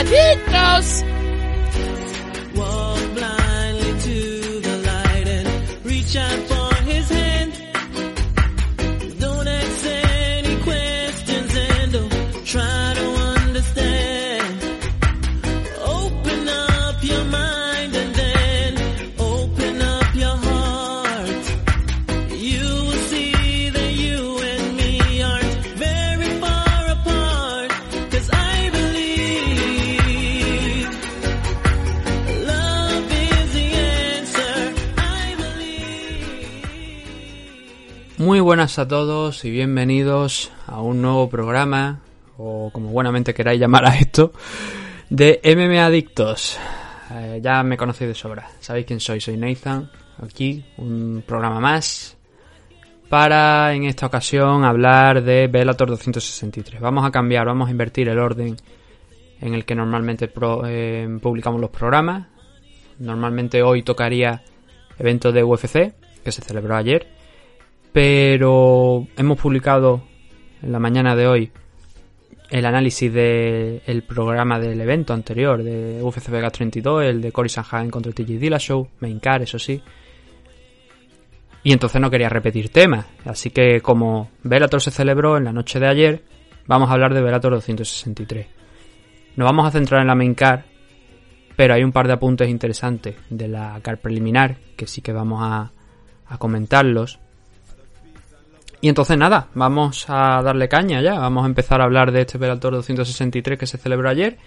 MM Muy buenas a todos y bienvenidos a un nuevo programa, o como buenamente queráis llamar a esto, de MM Adictos. Eh, ya me conocéis de sobra, sabéis quién soy, soy Nathan, aquí un programa más para en esta ocasión hablar de Bellator 263. Vamos a cambiar, vamos a invertir el orden en el que normalmente pro- eh, publicamos los programas. Normalmente hoy tocaría evento de UFC, que se celebró ayer, pero hemos publicado en la mañana de hoy el análisis del programa del evento anterior de UFC Vegas 32, el de Cory Sanhagen contra TJ Dillashaw, main car, eso sí. Y entonces no quería repetir temas, así que como Bellator se celebró en la noche de ayer, vamos a hablar de Bellator 263. Nos vamos a centrar en la main car, pero hay un par de apuntes interesantes de la car preliminar que sí que vamos a, a comentarlos. Y entonces nada, vamos a darle caña ya, vamos a empezar a hablar de este Bellator 263 que se celebró ayer.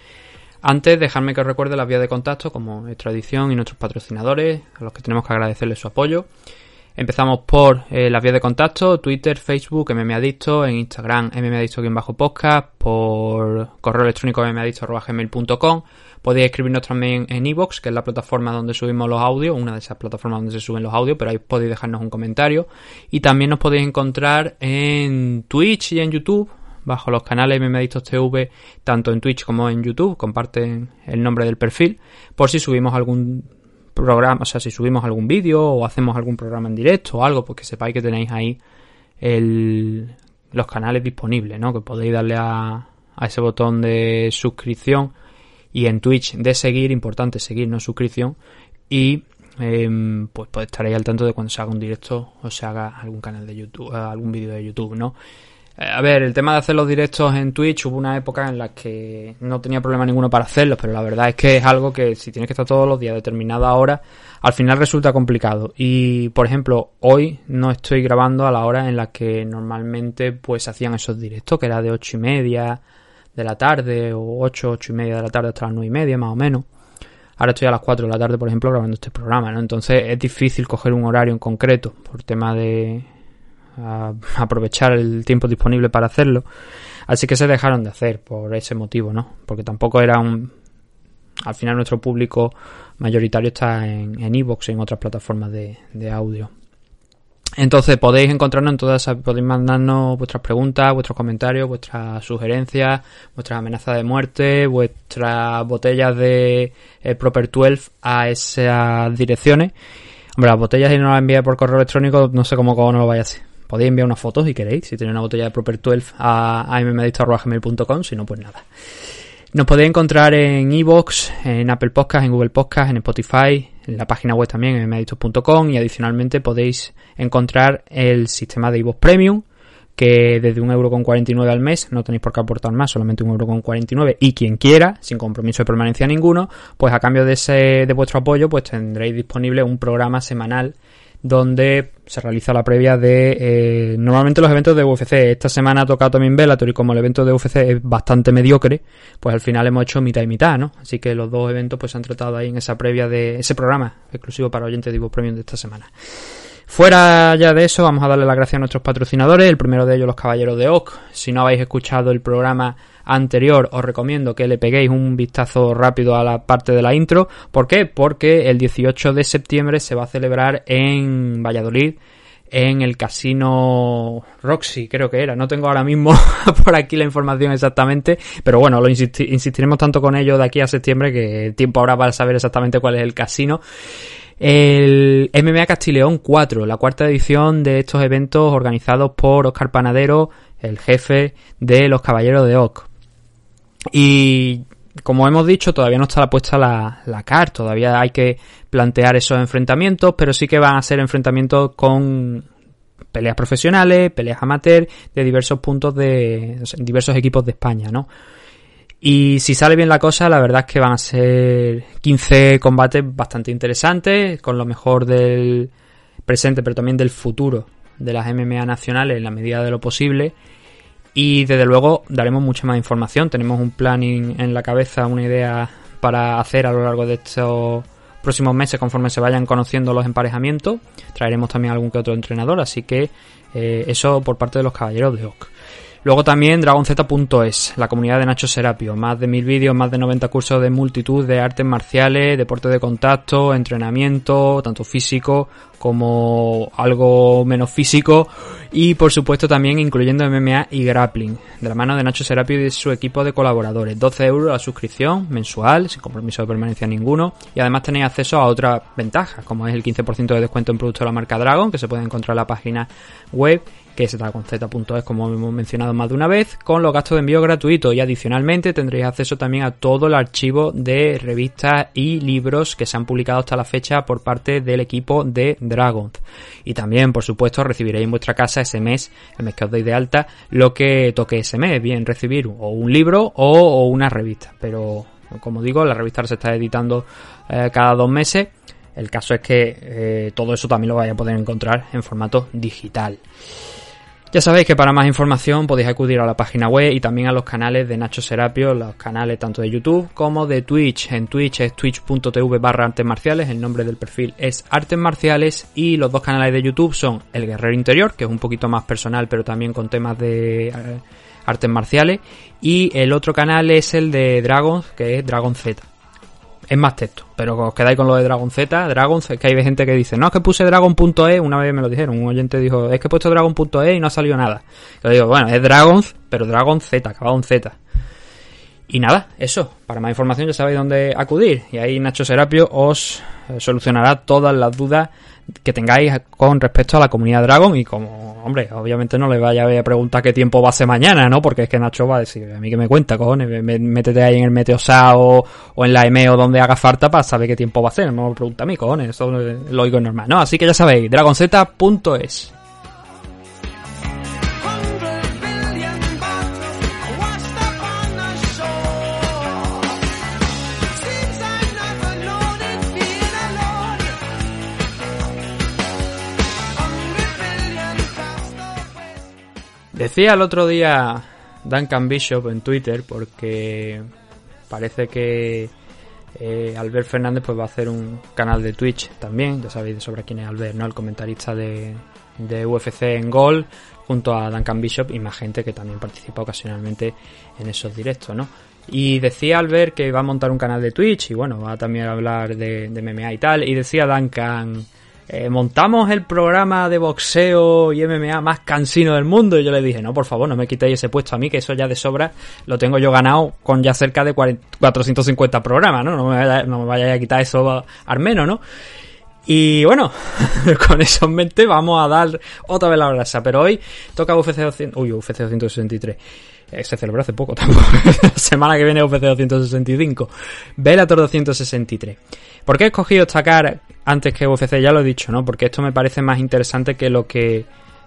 Antes, dejadme que os recuerde las vías de contacto, como es tradición, y nuestros patrocinadores, a los que tenemos que agradecerles su apoyo. Empezamos por eh, las vías de contacto, Twitter, Facebook, mmadicto, en Instagram, mmadicto-podcast, por correo electrónico mmadicto.gmail.com. Podéis escribirnos también en iVoox, que es la plataforma donde subimos los audios, una de esas plataformas donde se suben los audios, pero ahí podéis dejarnos un comentario. Y también nos podéis encontrar en Twitch y en YouTube, bajo los canales mmadictos TV, tanto en Twitch como en YouTube, comparten el nombre del perfil, por si subimos algún programa, o sea, si subimos algún vídeo o hacemos algún programa en directo o algo, pues que sepáis que tenéis ahí el, los canales disponibles, ¿no? Que podéis darle a, a ese botón de suscripción y en Twitch de seguir, importante seguir, no suscripción, y em, pues, pues estaréis al tanto de cuando se haga un directo o se haga algún canal de YouTube, eh, algún vídeo de YouTube, ¿no? Eh, A ver, el tema de hacer los directos en Twitch hubo una época en la que no tenía problema ninguno para hacerlos, pero la verdad es que es algo que si tienes que estar todos los días a determinada hora, al final resulta complicado. Y por ejemplo, hoy no estoy grabando a la hora en la que normalmente pues hacían esos directos, que era de ocho y media de la tarde, o ocho, ocho y media de la tarde hasta las nueve y media más o menos. Ahora estoy a las 4 de la tarde, por ejemplo, grabando este programa, ¿no? Entonces es difícil coger un horario en concreto por tema de, aprovechar el tiempo disponible para hacerlo. Así que se dejaron de hacer por ese motivo, ¿no? Porque tampoco era un... Al final nuestro público mayoritario está en en iVoox y en otras plataformas de, de audio. Entonces podéis encontrarnos en todas podéis mandarnos vuestras preguntas, vuestros comentarios, vuestras sugerencias, vuestras amenazas de muerte, vuestras botellas de eh, Proper 12 a esas direcciones. Hombre, las botellas si no las enviáis por correo electrónico, no sé cómo, no lo vais a hacer. Podéis enviar una foto si queréis, si tenéis una botella de Proper 12 a, a si no, pues nada. Nos podéis encontrar en iVoox, en Apple Podcast, en Google Podcast, en Spotify, en la página web también, en mmadictos.com y adicionalmente podéis encontrar el sistema de iVoox Premium, que desde 1,49€ al mes, no tenéis por qué aportar más, solamente 1,49€ y quien quiera, sin compromiso de permanencia ninguno, pues a cambio de ese de vuestro apoyo, pues tendréis disponible un programa semanal donde se realiza la previa de eh, normalmente los eventos de UFC. Esta semana ha tocado también Bellator y como el evento de UFC es bastante mediocre, pues al final hemos hecho mitad y mitad, ¿no? Así que los dos eventos pues se han tratado ahí en esa previa de ese programa exclusivo para oyentes de Ivo Premium de esta semana. Fuera ya de eso, vamos a darle las gracias a nuestros patrocinadores. El primero de ellos, los Caballeros de Oc. Si no habéis escuchado el programa anterior, os recomiendo que le peguéis un vistazo rápido a la parte de la intro. ¿Por qué? Porque el 18 de septiembre se va a celebrar en Valladolid en el casino Roxy, creo que era. No tengo ahora mismo por aquí la información exactamente, pero bueno, lo insistiremos tanto con ello de aquí a septiembre que tiempo habrá para saber exactamente cuál es el casino. El MMA Castileón 4, la cuarta edición de estos eventos organizados por Oscar Panadero, el jefe de los Caballeros de Oc. Y como hemos dicho, todavía no está la puesta la, la CAR, todavía hay que plantear esos enfrentamientos, pero sí que van a ser enfrentamientos con peleas profesionales, peleas amateur, de diversos puntos de diversos equipos de España, ¿no? Y si sale bien la cosa, la verdad es que van a ser 15 combates bastante interesantes, con lo mejor del presente, pero también del futuro de las MMA nacionales en la medida de lo posible. Y desde luego daremos mucha más información. Tenemos un planning en la cabeza, una idea para hacer a lo largo de estos próximos meses conforme se vayan conociendo los emparejamientos. Traeremos también algún que otro entrenador, así que eh, eso por parte de los caballeros de Oc. Luego también DragonZ.es, la comunidad de Nacho Serapio. Más de mil vídeos, más de 90 cursos de multitud de artes marciales, deporte de contacto, entrenamiento, tanto físico como algo menos físico. Y por supuesto también incluyendo MMA y grappling. De la mano de Nacho Serapio y de su equipo de colaboradores. 12 euros la suscripción mensual, sin compromiso de permanencia ninguno. Y además tenéis acceso a otras ventajas, como es el 15% de descuento en productos de la marca Dragon, que se puede encontrar en la página web que es Z.es como hemos mencionado más de una vez, con los gastos de envío gratuitos y adicionalmente tendréis acceso también a todo el archivo de revistas y libros que se han publicado hasta la fecha por parte del equipo de Dragon. Y también, por supuesto, recibiréis en vuestra casa ese mes, el mes que os deis de alta, lo que toque ese mes, bien recibir o un libro o, una revista. Pero, como digo, la revista se está editando eh, cada dos meses. El caso es que eh, todo eso también lo vais a poder encontrar en formato digital. Ya sabéis que para más información podéis acudir a la página web y también a los canales de Nacho Serapio, los canales tanto de YouTube como de Twitch. En Twitch es twitch.tv barra artes marciales, el nombre del perfil es artes marciales y los dos canales de YouTube son El Guerrero Interior, que es un poquito más personal pero también con temas de eh, artes marciales, y el otro canal es el de Dragon, que es Dragon Z es más texto, pero os quedáis con lo de Dragon Z, Dragon, es que hay gente que dice, no, es que puse Dragon.e, una vez me lo dijeron, un oyente dijo, es que he puesto Dragon.e y no ha salido nada. Yo digo, bueno, es Dragon, pero Dragon Z, acabado en Z. Y nada, eso, para más información ya sabéis dónde acudir, y ahí Nacho Serapio os solucionará todas las dudas que tengáis con respecto a la comunidad Dragon y como, hombre, obviamente no le vaya a preguntar qué tiempo va a ser mañana, ¿no? Porque es que Nacho va a decir, a mí que me cuenta, cojones, métete ahí en el Meteosa o, en la EMEO donde haga falta para saber qué tiempo va a ser, no me pregunta a mí, cojones, eso lo oigo normal, ¿no? Así que ya sabéis, dragonz.es. Decía el otro día Duncan Bishop en Twitter porque parece que eh, Albert Fernández pues va a hacer un canal de Twitch también, ya sabéis sobre quién es Albert, ¿no? El comentarista de, de UFC en Gol junto a Duncan Bishop y más gente que también participa ocasionalmente en esos directos, ¿no? Y decía Albert que va a montar un canal de Twitch y bueno, va también a hablar de, de MMA y tal. Y decía Duncan, eh, montamos el programa de boxeo y MMA más cansino del mundo. Y yo le dije, no, por favor, no me quitéis ese puesto a mí, que eso ya de sobra lo tengo yo ganado con ya cerca de 450 programas, ¿no? No me, vaya, no me vayáis a quitar eso al menos, ¿no? Y bueno, con eso en mente vamos a dar otra vez la grasa. Pero hoy toca UFC 200, uy, UFC 263. Eh, se celebró hace poco tampoco. la semana que viene UFC 265. Bellator 263. ¿Por qué he escogido esta cara antes que UFC? Ya lo he dicho, ¿no? Porque esto me parece más interesante que lo que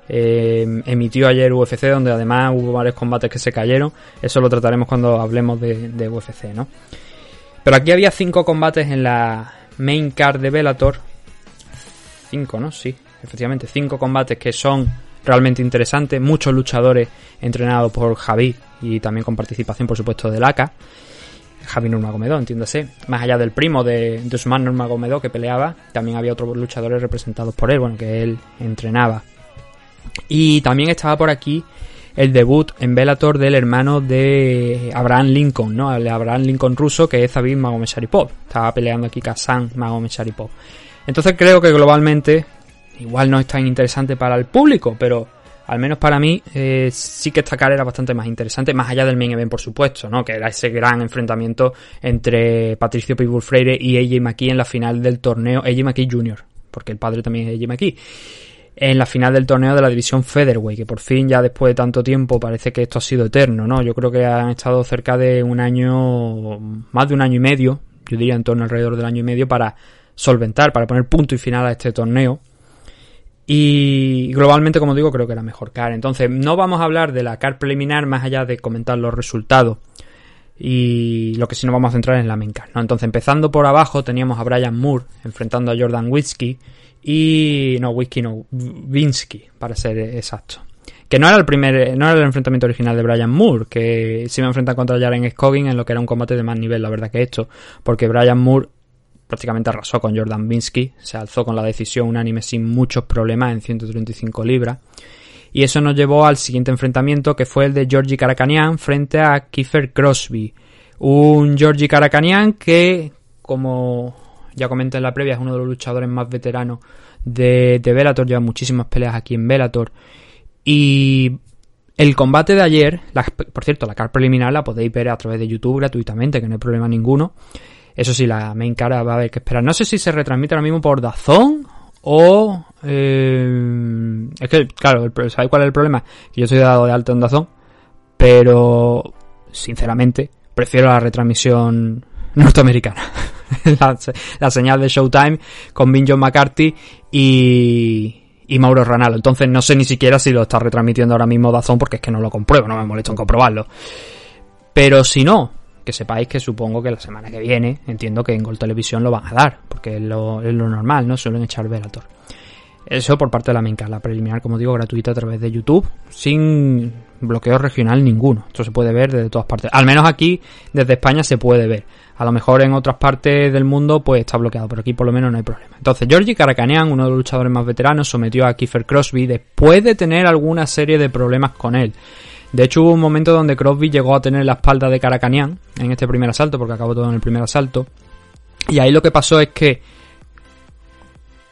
eh, emitió ayer UFC, donde además hubo varios combates que se cayeron. Eso lo trataremos cuando hablemos de, UFC, ¿no? Pero aquí había cinco combates en la main card de Bellator. Cinco, ¿no? Sí. efectivamente, cinco combates que son realmente interesantes, muchos luchadores entrenados por Javi y también con participación, por supuesto, de Laka. Javi Nurmagomedov, entiéndase. Más allá del primo de, de Usman Nurmagomedov que peleaba, también había otros luchadores representados por él, bueno, que él entrenaba. Y también estaba por aquí el debut en Bellator del hermano de Abraham Lincoln, ¿no? El Abraham Lincoln ruso, que es Zabit Magomesharipov. Estaba peleando aquí Kazan Magomesharipov. Entonces creo que globalmente igual no es tan interesante para el público, pero al menos para mí eh, sí que esta cara era bastante más interesante, más allá del main event por supuesto, ¿no? que era ese gran enfrentamiento entre Patricio Pitbull Freire y AJ McKee en la final del torneo, AJ McKee Jr., porque el padre también es AJ McKee, en la final del torneo de la división Featherweight, que por fin ya después de tanto tiempo parece que esto ha sido eterno, ¿no? Yo creo que han estado cerca de un año, más de un año y medio, yo diría en torno alrededor del año y medio para solventar, para poner punto y final a este torneo y globalmente, como digo, creo que era mejor CAR. Entonces, no vamos a hablar de la CAR preliminar más allá de comentar los resultados. Y lo que sí nos vamos a centrar en la main card, ¿no? Entonces, empezando por abajo, teníamos a Brian Moore enfrentando a Jordan Whiskey. Y. No, Whiskey no, Vinsky, para ser exacto. Que no era el primer. No era el enfrentamiento original de Brian Moore, que se iba a enfrentar contra Jaren Scoggin en lo que era un combate de más nivel, la verdad que esto. Porque Brian Moore prácticamente arrasó con Jordan Binsky, se alzó con la decisión unánime sin muchos problemas en 135 libras. Y eso nos llevó al siguiente enfrentamiento que fue el de Georgie Karakanian frente a Kiefer Crosby. Un Georgie Karakanian que, como ya comenté en la previa, es uno de los luchadores más veteranos de, de Bellator, lleva muchísimas peleas aquí en Bellator. Y el combate de ayer, por cierto, la carta preliminar la podéis ver a través de YouTube gratuitamente, que no hay problema ninguno. Eso sí, la main cara va a haber que esperar. No sé si se retransmite ahora mismo por Dazón o... Eh, es que, claro, ¿sabéis cuál es el problema? Que yo estoy dado de alto en Dazón, pero, sinceramente, prefiero la retransmisión norteamericana. la, señal de Showtime con Vin John McCarthy y, y Mauro Ranallo. Entonces no sé ni siquiera si lo está retransmitiendo ahora mismo Dazón porque es que no lo compruebo, no me molesto en comprobarlo. Pero si no, que sepáis que supongo que la semana que viene, entiendo que en Gol Televisión lo van a dar, porque es lo, normal, ¿no? Suelen echar Velator. Eso por parte de la Minca, la preliminar, como digo, gratuita a través de YouTube, sin bloqueo regional ninguno. Esto se puede ver desde todas partes. Al menos aquí, desde España, se puede ver. A lo mejor en otras partes del mundo, pues está bloqueado, pero aquí por lo menos no hay problema. Entonces, Georgie Karakanian, uno de los luchadores más veteranos, sometió a Kiefer Crosby después de tener alguna serie de problemas con él. De hecho, hubo un momento donde Crosby llegó a tener la espalda de Caracanian en este primer asalto, porque acabó todo en el primer asalto. Y ahí lo que pasó es que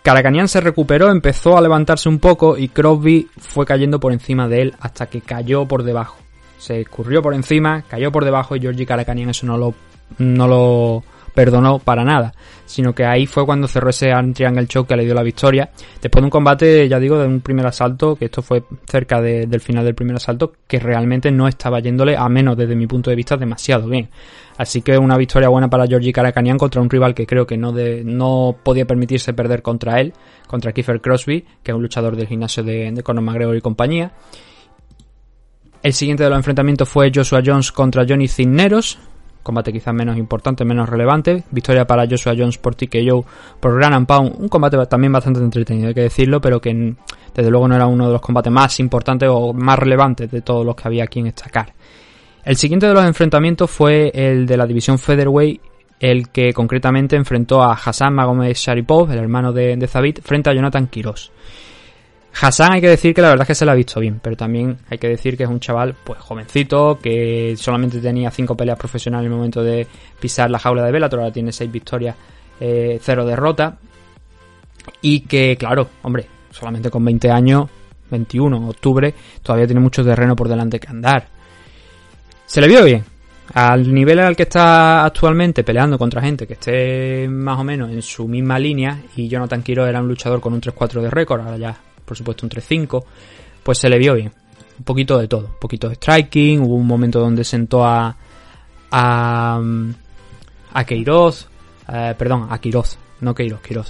Caracanian se recuperó, empezó a levantarse un poco y Crosby fue cayendo por encima de él hasta que cayó por debajo. Se escurrió por encima, cayó por debajo y Georgie Caracanian eso no lo, no lo perdonó para nada, sino que ahí fue cuando cerró ese Triangle Choke que le dio la victoria. Después de un combate, ya digo, de un primer asalto, que esto fue cerca del final del primer asalto, que realmente no estaba yéndole, a menos desde mi punto de vista, demasiado bien. Así que una victoria buena para Georgie Karakanian contra un rival que creo que no, de, no podía permitirse perder contra él, contra Kiefer Crosby, que es un luchador del gimnasio de, de Conor McGregor y compañía. El siguiente de los enfrentamientos fue Joshua Jones contra Johnny Cisneros, combate quizás menos importante, menos relevante. Victoria para Joshua Jones por TKO por Gran Pound, un combate también bastante entretenido, hay que decirlo, pero que desde luego no era uno de los combates más importantes o más relevantes de todos los que había aquí en esta. El siguiente de los enfrentamientos fue el de la división Featherweight, el que concretamente enfrentó a Hassan Magomed Sharipov, el hermano de, de Zabit, frente a Jonathan Quiros. Hassan hay que decir que la verdad es que se la ha visto bien, pero también hay que decir que es un chaval pues jovencito, que solamente tenía cinco peleas profesionales en el momento de pisar la jaula de Bellator, ahora tiene seis victorias, eh, cero derrotas, y que claro, hombre, solamente con 20 años, 21, octubre, todavía tiene mucho terreno por delante que andar. Se le vio bien, al nivel al que está actualmente peleando contra gente que esté más o menos en su misma línea y Jonathan Quiro era un luchador con un 3-4 de récord, ahora ya por supuesto un 3-5, pues se le vio bien. Un poquito de todo, un poquito de striking, hubo un momento donde sentó a a, a Queiroz, eh, perdón, a Quiroz, no Queiroz, Queiroz.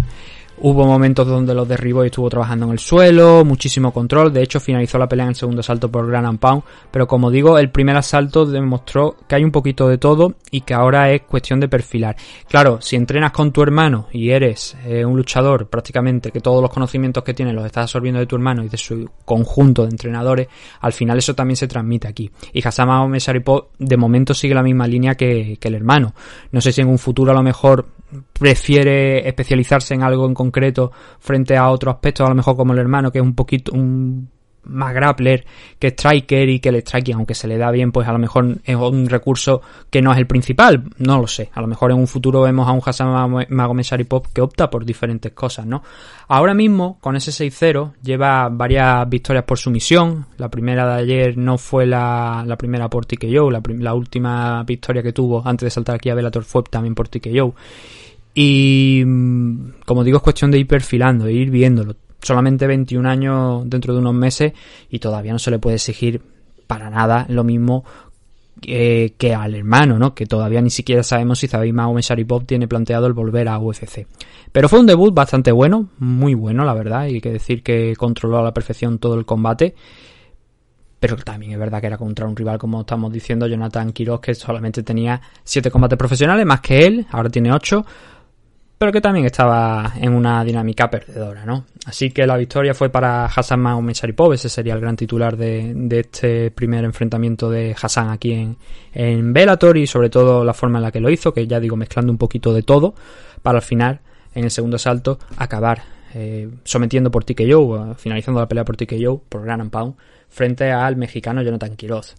Hubo momentos donde los derribó y estuvo trabajando en el suelo, muchísimo control. De hecho, finalizó la pelea en el segundo asalto por Gran Pound. Pero como digo, el primer asalto demostró que hay un poquito de todo y que ahora es cuestión de perfilar. Claro, si entrenas con tu hermano y eres eh, un luchador prácticamente que todos los conocimientos que tienes los estás absorbiendo de tu hermano y de su conjunto de entrenadores, al final eso también se transmite aquí. Y Hasama Mesaripov de momento sigue la misma línea que, que el hermano. No sé si en un futuro a lo mejor prefiere especializarse en algo en concreto frente a otro aspecto, a lo mejor como el hermano, que es un poquito un más grappler que striker y que el striking, aunque se le da bien, pues a lo mejor es un recurso que no es el principal, no lo sé. A lo mejor en un futuro vemos a un Hassan Magomesaripov que opta por diferentes cosas, ¿no? Ahora mismo, con ese 6-0, lleva varias victorias por sumisión. La primera de ayer no fue la, la primera por TKO, la, la última victoria que tuvo antes de saltar aquí a Bellator fue también por TKO. Y mm, como digo, es cuestión de ir perfilando, de ir viéndolo. Solamente 21 años dentro de unos meses y todavía no se le puede exigir para nada lo mismo que, que al hermano, ¿no? Que todavía ni siquiera sabemos si Zabit Pop tiene planteado el volver a UFC. Pero fue un debut bastante bueno, muy bueno, la verdad, hay que decir que controló a la perfección todo el combate. Pero también es verdad que era contra un rival, como estamos diciendo, Jonathan Quiroz, que solamente tenía 7 combates profesionales, más que él, ahora tiene 8 pero que también estaba en una dinámica perdedora, ¿no? Así que la victoria fue para Hassan Magomedov, ese sería el gran titular de, de, este primer enfrentamiento de Hassan aquí en, en Bellator y sobre todo la forma en la que lo hizo, que ya digo, mezclando un poquito de todo, para al final, en el segundo asalto, acabar eh, sometiendo por TKO, finalizando la pelea por TKO, por Gran Pound, frente al mexicano Jonathan Quiroz.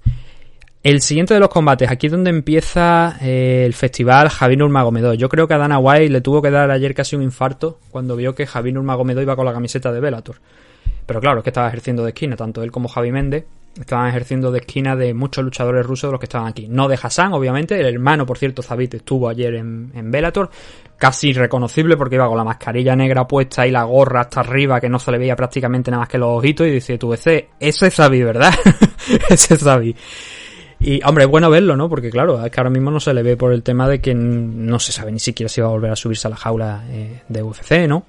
El siguiente de los combates, aquí es donde empieza eh, el festival Javi Nurmagomedov. Yo creo que a Dana White le tuvo que dar ayer casi un infarto cuando vio que Javi Nurmagomedov iba con la camiseta de Bellator. Pero claro, es que estaba ejerciendo de esquina, tanto él como Javi Méndez estaban ejerciendo de esquina de muchos luchadores rusos de los que estaban aquí. No de Hassan, obviamente, el hermano, por cierto, Zabit estuvo ayer en, Bellator, casi reconocible porque iba con la mascarilla negra puesta y la gorra hasta arriba que no se le veía prácticamente nada más que los ojitos y dice, tú, ese, ese es Zabit, ¿verdad? ese es. Y, hombre, es bueno verlo, ¿no? Porque, claro, es que ahora mismo no se le ve por el tema de que no se sabe ni siquiera si va a volver a subirse a la jaula eh, de UFC, ¿no?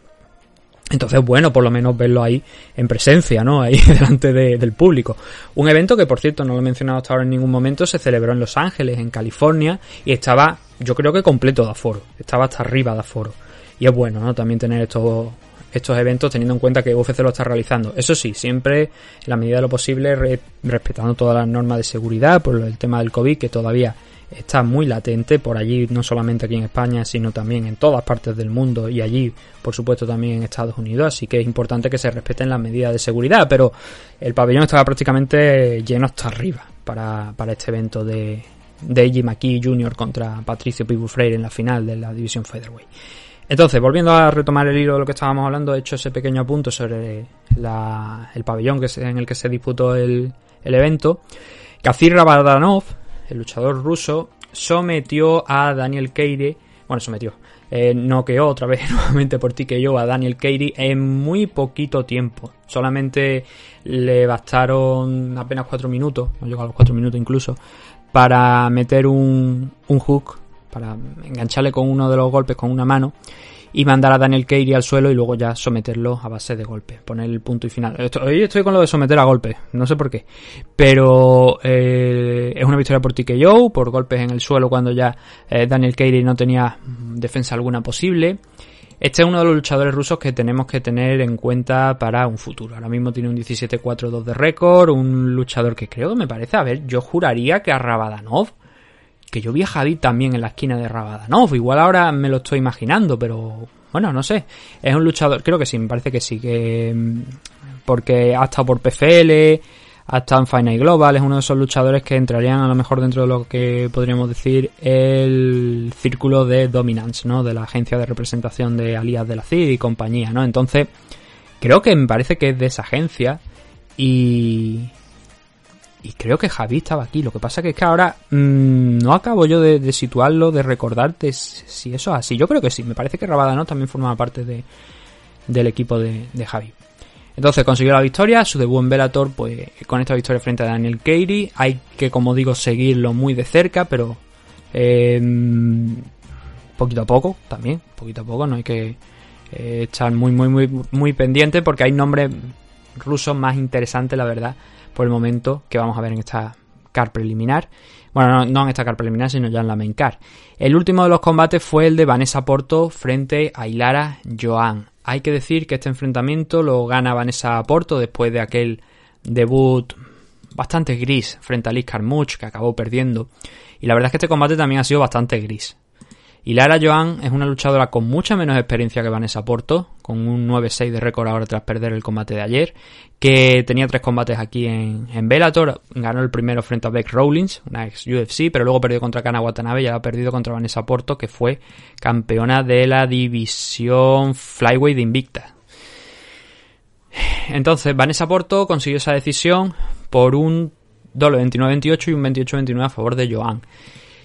Entonces, bueno, por lo menos verlo ahí en presencia, ¿no? Ahí delante de, del público. Un evento que, por cierto, no lo he mencionado hasta ahora en ningún momento, se celebró en Los Ángeles, en California, y estaba, yo creo que completo de aforo. Estaba hasta arriba de aforo. Y es bueno, ¿no? También tener estos, estos eventos teniendo en cuenta que UFC lo está realizando. Eso sí, siempre en la medida de lo posible respetando todas las normas de seguridad por el tema del COVID que todavía está muy latente por allí, no solamente aquí en España, sino también en todas partes del mundo y allí, por supuesto, también en Estados Unidos. Así que es importante que se respeten las medidas de seguridad, pero el pabellón estaba prácticamente lleno hasta arriba para, para este evento de, de McKee Jr. contra Patricio Pibu Freire en la final de la división Featherweight. Entonces, volviendo a retomar el hilo de lo que estábamos hablando, he hecho ese pequeño apunto sobre el pabellón que en el que se disputó el, evento. Kazir Rabadanov, el luchador ruso, sometió a Daniel Keiri, bueno, sometió, eh, noqueó otra vez nuevamente por ti que yo a Daniel Keiri en muy poquito tiempo. Solamente le bastaron apenas cuatro minutos, no llegó a los cuatro minutos incluso, para meter un, un hook para engancharle con uno de los golpes con una mano y mandar a Daniel Keiri al suelo y luego ya someterlo a base de golpes, poner el punto y final. hoy estoy con lo de someter a golpes, no sé por qué, pero eh, es una victoria por TKO, por golpes en el suelo cuando ya eh, Daniel Keiri no tenía defensa alguna posible. Este es uno de los luchadores rusos que tenemos que tener en cuenta para un futuro. Ahora mismo tiene un 17-4-2 de récord, un luchador que creo me parece, a ver, yo juraría que a Rabadanov que yo vi a Javi también en la esquina de Rabadanov. Igual ahora me lo estoy imaginando, pero bueno, no sé. Es un luchador, creo que sí, me parece que sí, que mm, porque ha estado por PFL, ha estado en Final Global, es uno de esos luchadores que entrarían a lo mejor dentro de lo que podríamos decir el círculo de dominance, ¿no? De la agencia de representación de alias de la CID y compañía, ¿no? Entonces, creo que me parece que es de esa agencia y y creo que Javi estaba aquí. Lo que pasa es que ahora mmm, no acabo yo de, situarlo, de recordarte si eso es así. Yo creo que sí. Me parece que Rabadano también formaba parte de, del equipo de, de, Javi. Entonces consiguió la victoria, su debut en Bellator, pues con esta victoria frente a Daniel Kairi. Hay que, como digo, seguirlo muy de cerca, pero eh, poquito a poco también, poquito a poco, no hay que Eh, estar muy, muy, muy, muy pendiente porque hay nombres rusos más interesantes, la verdad, por el momento que vamos a ver en esta car preliminar. Bueno, no, en esta car preliminar, sino ya en la main car. El último de los combates fue el de Vanessa Porto frente a Hilara Joan. Hay que decir que este enfrentamiento lo gana Vanessa Porto después de aquel debut bastante gris frente a Liz Carmouche, que acabó perdiendo. Y la verdad es que este combate también ha sido bastante gris. Y Lara Joan es una luchadora con mucha menos experiencia que Vanessa Porto, con un 9-6 de récord ahora tras perder el combate de ayer, que tenía tres combates aquí en, en Bellator, ganó el primero frente a Beck Rowlings, una ex UFC, pero luego perdió contra Kana Watanabe y ahora ha perdido contra Vanessa Porto, que fue campeona de la división Flyweight de Invicta. Entonces, Vanessa Porto consiguió esa decisión por un doble 29-28 y un 28-29 a favor de Joan.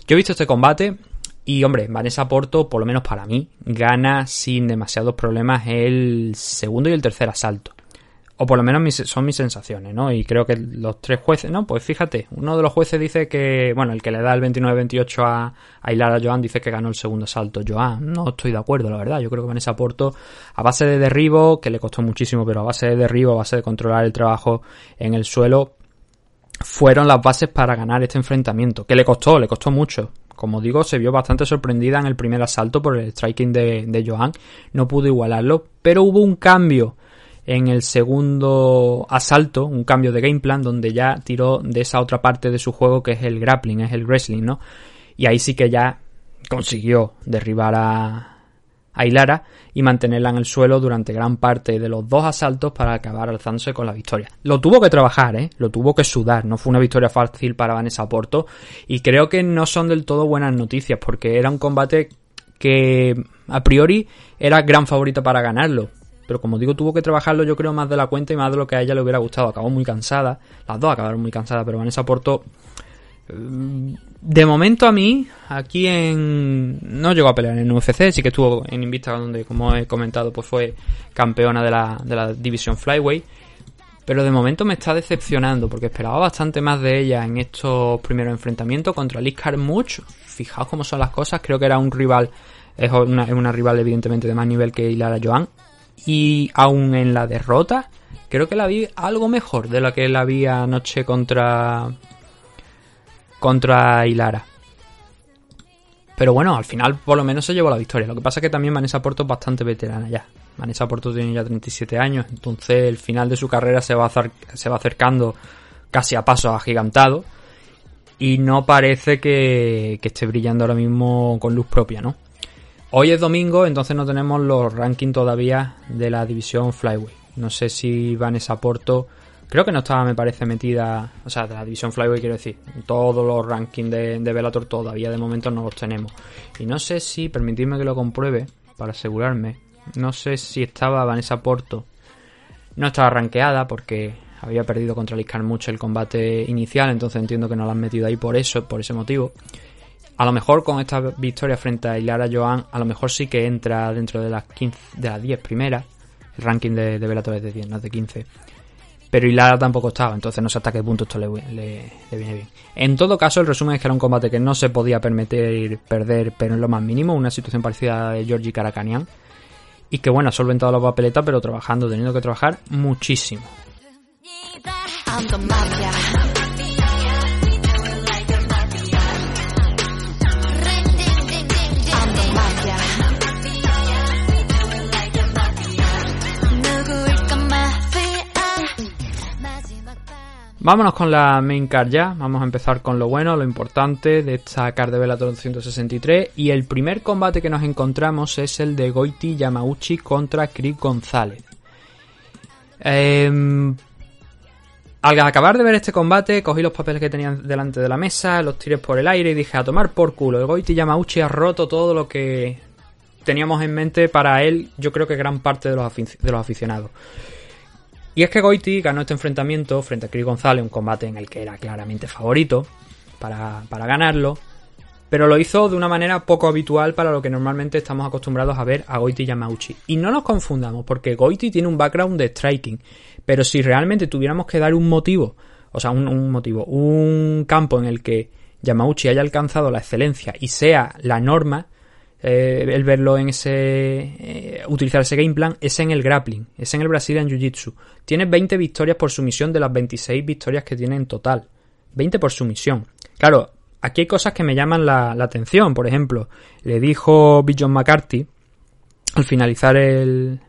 Yo he visto este combate y, hombre, Vanessa Porto, por lo menos para mí, gana sin demasiados problemas el segundo y el tercer asalto. O por lo menos son mis sensaciones, ¿no? Y creo que los tres jueces, ¿no? Pues fíjate, uno de los jueces dice que, bueno, el que le da el 29-28 a, a Joan dice que ganó el segundo asalto. Joan, no estoy de acuerdo, la verdad. Yo creo que Vanessa Porto, a base de derribo, que le costó muchísimo, pero a base de derribo, a base de controlar el trabajo en el suelo, fueron las bases para ganar este enfrentamiento. Que le costó, le costó mucho. Como digo, se vio bastante sorprendida en el primer asalto por el striking de, de Joan. No pudo igualarlo, pero hubo un cambio en el segundo asalto, un cambio de game plan donde ya tiró de esa otra parte de su juego que es el grappling, es el wrestling, ¿no? Y ahí sí que ya consiguió derribar a, a Hilara y mantenerla en el suelo durante gran parte de los dos asaltos para acabar alzándose con la victoria. Lo tuvo que trabajar, ¿eh? Lo tuvo que sudar, no fue una victoria fácil para Vanessa Porto y creo que no son del todo buenas noticias porque era un combate que a priori era gran favorita para ganarlo, pero como digo, tuvo que trabajarlo yo creo más de la cuenta y más de lo que a ella le hubiera gustado. Acabó muy cansada, las dos acabaron muy cansadas, pero Vanessa Porto... De momento a mí, aquí en... No llegó a pelear en UFC, sí que estuvo en Invista donde, como he comentado, pues fue campeona de la, de la división Flyway. Pero de momento me está decepcionando porque esperaba bastante más de ella en estos primeros enfrentamientos contra Liz Carmouche. Fijaos cómo son las cosas, creo que era un rival, es una, es una rival evidentemente de más nivel que Hilara Joan. Y aún en la derrota, creo que la vi algo mejor de la que la vi anoche contra. Contra Hilara. Pero bueno, al final por lo menos se llevó la victoria. Lo que pasa es que también Vanessa Porto es bastante veterana ya. Vanessa Porto tiene ya 37 años, entonces el final de su carrera se va, se va acercando casi a paso agigantado. Y no parece que, que esté brillando ahora mismo con luz propia, ¿no? Hoy es domingo, entonces no tenemos los rankings todavía de la división Flyway. No sé si Vanessa Porto, creo que no estaba, me parece, metida, o sea, de la división Flyway quiero decir, todos los rankings de, de Bellator todavía de momento no los tenemos. Y no sé si, permitidme que lo compruebe para asegurarme, no sé si estaba Vanessa Porto, no estaba rankeada porque había perdido contra Liz Carmouche el combate inicial, entonces entiendo que no la han metido ahí por eso, por ese motivo. A lo mejor con esta victoria frente a Hilara Joan, a lo mejor sí que entra dentro de las 15, de las 10 primeras. El ranking de, de Bellator es de 10, no es de 15. Pero Hilara tampoco estaba, entonces no sé hasta qué punto esto le, viene bien. En todo caso, el resumen es que era un combate que no se podía permitir perder, pero en lo más mínimo, una situación parecida a de Georgie Karakanian. Y que bueno, ha solventado la papeleta, pero trabajando, teniendo que trabajar muchísimo. Vámonos con la main card ya. Vamos a empezar con lo bueno, lo importante de esta card de Bellator 263. Y el primer combate que nos encontramos es el de Goiti Yamauchi contra Chris González. Em, al acabar de ver este combate, cogí los papeles que tenían delante de la mesa, los tiré por el aire y dije a tomar por culo. El Goiti Yamauchi ha roto todo lo que teníamos en mente para él, yo creo que gran parte de los, afic- de los aficionados. Y es que Goiti ganó este enfrentamiento frente a Chris González, un combate en el que era claramente favorito para, para ganarlo, pero lo hizo de una manera poco habitual para lo que normalmente estamos acostumbrados a ver a Goiti Yamauchi. Y no nos confundamos, porque Goiti tiene un background de striking, pero si realmente tuviéramos que dar un motivo, o sea, un, un motivo, un campo en el que Yamauchi haya alcanzado la excelencia y sea la norma, eh, el verlo en ese. eh, utilizar ese game plan es en el grappling, es en el Brazilian Jiu Jitsu. Tiene 20 victorias por sumisión de las 26 victorias que tiene en total. 20 por sumisión. Claro, aquí hay cosas que me llaman la, atención. Por ejemplo, le dijo Bill John McCarthy al finalizar el,